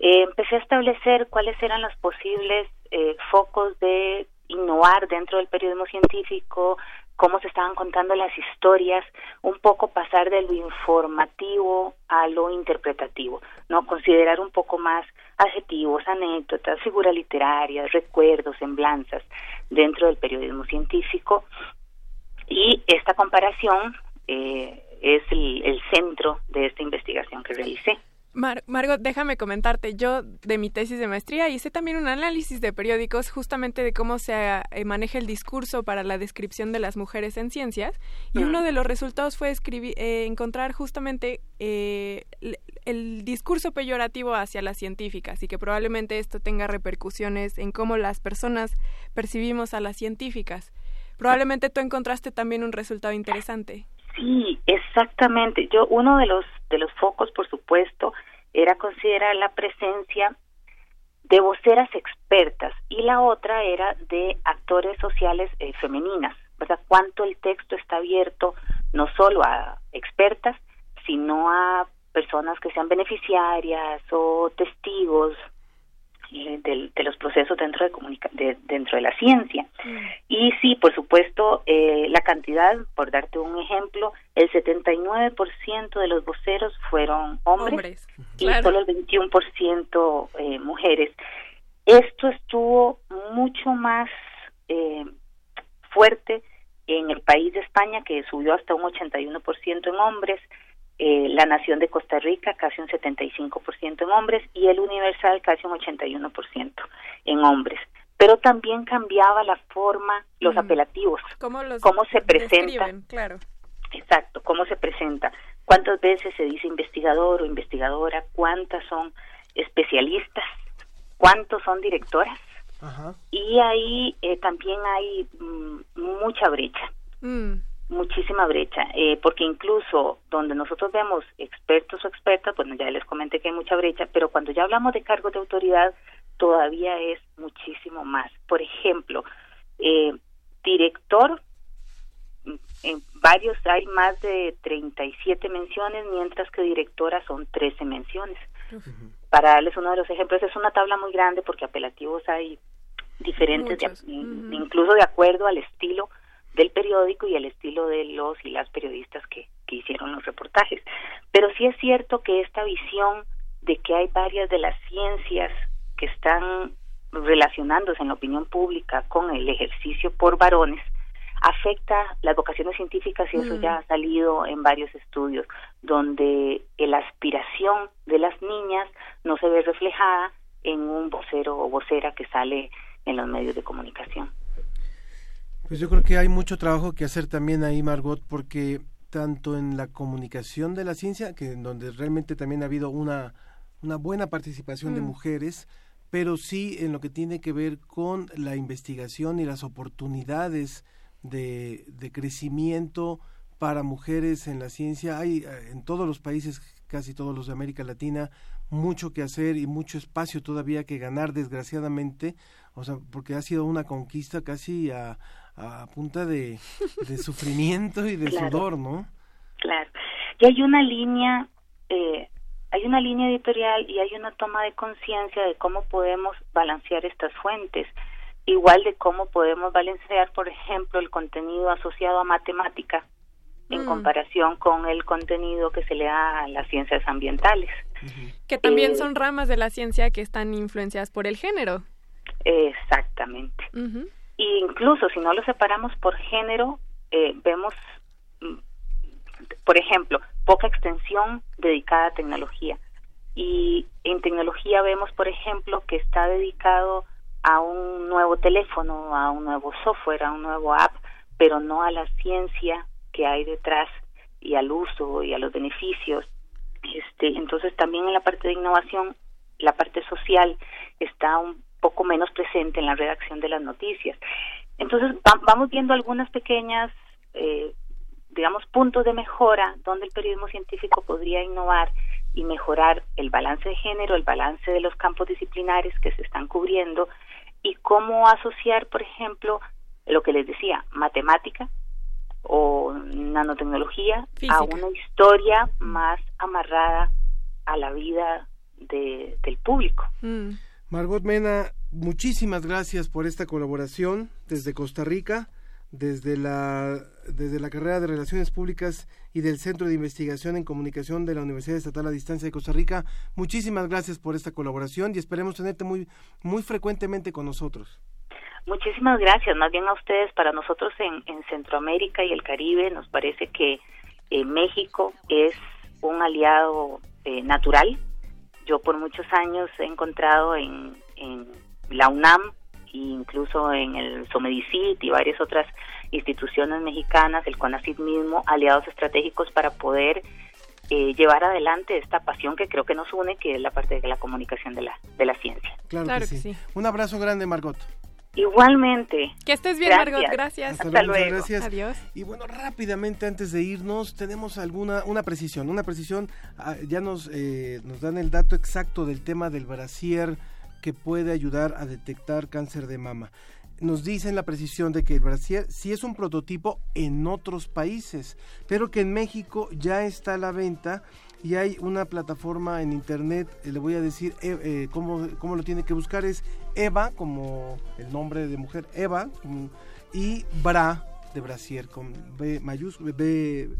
eh, empecé a establecer cuáles eran los posibles eh, focos de innovar dentro del periodismo científico, cómo se estaban contando las historias, un poco pasar de lo informativo a lo interpretativo, no considerar un poco más adjetivos, anécdotas, figuras literarias, recuerdos, semblanzas dentro del periodismo científico y esta comparación eh, es el centro de esta investigación que realicé. Margot, déjame comentarte, yo de mi tesis de maestría hice también un análisis de periódicos justamente de cómo se eh, maneja el discurso para la descripción de las mujeres en ciencias y uno de los resultados fue escribir, eh, encontrar justamente eh, el, discurso peyorativo hacia las científicas y que probablemente esto tenga repercusiones en cómo las personas percibimos a las científicas. Probablemente tú encontraste también un resultado interesante. Sí, exactamente. Yo uno de los de los focos, por supuesto, era considerar la presencia de voceras expertas y la otra era de actores sociales eh, femeninas, ¿verdad? Cuánto el texto está abierto no solo a expertas, sino a personas que sean beneficiarias o testigos eh, de, los procesos dentro de, dentro de la ciencia. Mm. Y sí, por supuesto, eh, la cantidad, por darte un ejemplo, el 79% de los voceros fueron hombres, y solo el 21% eh, mujeres. Esto estuvo mucho más eh, fuerte en el país de España, que subió hasta un 81% en hombres, eh, la Nación de Costa Rica casi un 75% en hombres y el Universal casi un 81% en hombres. Pero también cambiaba la forma, los apelativos, cómo, se presenta. Claro. Exacto, cómo se presenta, cuántas veces se dice investigador o investigadora, cuántas son especialistas, cuántos son directoras. Y ahí eh, también hay mm, mucha brecha. Mm muchísima brecha, eh, porque incluso donde nosotros vemos expertos o expertas, bueno, ya les comenté que hay mucha brecha, pero cuando ya hablamos de cargos de autoridad, todavía es muchísimo más. Por ejemplo, eh, director, en varios hay más de 37 menciones, mientras que directora son 13 menciones. Para darles uno de los ejemplos, es una tabla muy grande porque apelativos hay diferentes, incluso de acuerdo al estilo del periódico y el estilo de los y las periodistas que, que hicieron los reportajes. Pero sí es cierto que esta visión de que hay varias de las ciencias que están relacionándose en la opinión pública con el ejercicio por varones afecta las vocaciones científicas y eso mm. ya ha salido en varios estudios donde la aspiración de las niñas no se ve reflejada en un vocero o vocera que sale en los medios de comunicación. Pues yo creo que hay mucho trabajo que hacer también ahí, Margot, porque tanto en la comunicación de la ciencia, que en donde realmente también ha habido una, una buena participación de mm. mujeres, pero sí en lo que tiene que ver con la investigación y las oportunidades de, de crecimiento para mujeres en la ciencia. Hay eh, en todos los países, casi todos los de América Latina, mucho que hacer y mucho espacio todavía que ganar, desgraciadamente, o sea, porque ha sido una conquista casi a, a punta de, (laughs) sufrimiento y de sudor, ¿no? Claro. Y hay una línea, eh, hay una línea editorial y hay una toma de conciencia de cómo podemos balancear estas fuentes, igual de cómo podemos balancear, por ejemplo, el contenido asociado a matemática en mm. comparación con el contenido que se le da a las ciencias ambientales. Que también eh, son ramas de la ciencia que están influenciadas por el género. Exactamente incluso si no lo separamos por género, eh, vemos, mm, por ejemplo, poca extensión dedicada a tecnología. Y en tecnología vemos, por ejemplo, que está dedicado a un nuevo teléfono, a un nuevo software, a un nuevo app, pero no a la ciencia que hay detrás y al uso y a los beneficios. Este, entonces también en la parte de innovación, la parte social está un poco menos presente en la redacción de las noticias. Entonces vamos viendo algunas pequeñas, eh, digamos, puntos de mejora donde el periodismo científico podría innovar y mejorar el balance de género, el balance de los campos disciplinares que se están cubriendo y cómo asociar, por ejemplo, lo que les decía, matemática o nanotecnología a una historia más amarrada a la vida de, del público. Mm. Margot Mena, muchísimas gracias por esta colaboración desde Costa Rica, desde la, desde la carrera de Relaciones Públicas y del Centro de Investigación en Comunicación de la Universidad Estatal a Distancia de Costa Rica. Muchísimas gracias por esta colaboración y esperemos tenerte muy, muy frecuentemente con nosotros. Muchísimas gracias, más bien a ustedes. Para nosotros en, en Centroamérica y el Caribe nos parece que eh, México es un aliado eh, natural. Yo por muchos años he encontrado en, en la UNAM e incluso en el Somedicit y varias otras instituciones mexicanas, el CONACYT mismo, aliados estratégicos para poder eh, llevar adelante esta pasión que creo que nos une, que es la parte de la comunicación de la, de la ciencia. Claro, que, sí. Un abrazo grande, Margot. Igualmente. Que estés bien, Margot. Gracias. Hasta, luego. Gracias. Adiós. Y bueno, rápidamente antes de irnos, tenemos alguna una precisión. Una precisión, ah, ya nos, eh, nos dan el dato exacto del tema del brasier que puede ayudar a detectar cáncer de mama. Nos dicen la precisión de que el brasier sí es un prototipo en otros países, pero que en México ya está a la venta y hay una plataforma en internet, eh, le voy a decir eh, eh, cómo, cómo, lo tiene que buscar, es Eva, como el nombre de mujer, Eva, mm, y Bra, de Brasier, con B mayúscula, B,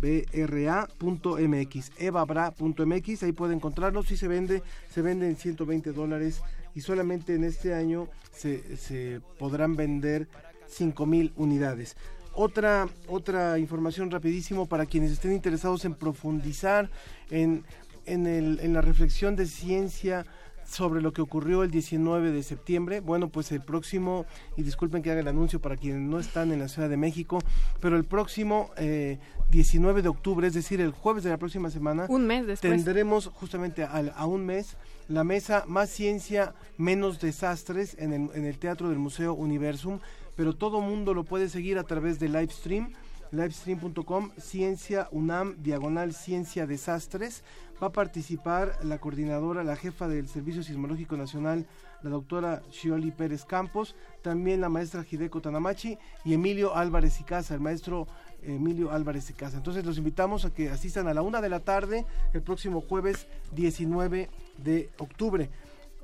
bra.mx, evabra.mx, ahí puede encontrarlo, si se vende, se vende en 120 dólares y solamente en este año se, se podrán vender 5 mil unidades. Otra, otra información rapidísimo para quienes estén interesados en profundizar en, en, el, en la reflexión de ciencia sobre lo que ocurrió el 19 de septiembre. Bueno, pues el próximo, y disculpen que haga el anuncio para quienes no están en la Ciudad de México, pero el próximo eh, 19 de octubre, es decir, el jueves de la próxima semana, un mes después. tendremos justamente a, a un mes la mesa Más Ciencia, Menos Desastres en el, en el Teatro del Museo Universum pero todo mundo lo puede seguir a través de livestream livestream.com ciencia UNAM diagonal ciencia desastres. Va a participar la coordinadora la jefa del Servicio Sismológico Nacional la doctora Shioli Pérez Campos también la maestra Hideko Tanamachi y Emilio Álvarez y Casa el maestro Emilio Álvarez y Casa. Entonces los invitamos a que asistan a la una de la tarde el próximo jueves 19 de octubre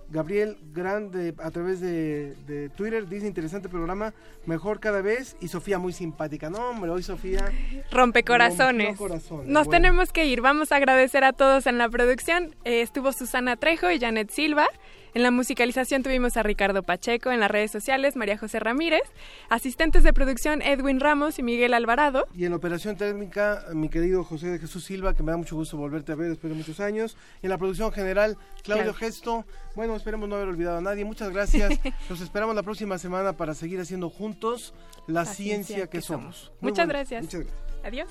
Gabriel Grande a través de, Twitter dice interesante programa, mejor cada vez y Sofía muy simpática. No, hombre, hoy Sofía rompe corazones. Nos tenemos que ir. Vamos a agradecer a todos en la producción. Eh, estuvo Susana Trejo y Janet Silva. En la musicalización tuvimos a Ricardo Pacheco, en las redes sociales María José Ramírez, asistentes de producción Edwin Ramos y Miguel Alvarado. Y en la operación técnica, mi querido José de Jesús Silva, que me da mucho gusto volverte a ver después de muchos años. Y en la producción general, Claudio Gesto. Bueno, esperemos no haber olvidado a nadie. Muchas gracias. (laughs) Nos esperamos la próxima semana para seguir haciendo juntos la, ciencia, que, somos. Muchas, gracias. Muchas gracias. Adiós.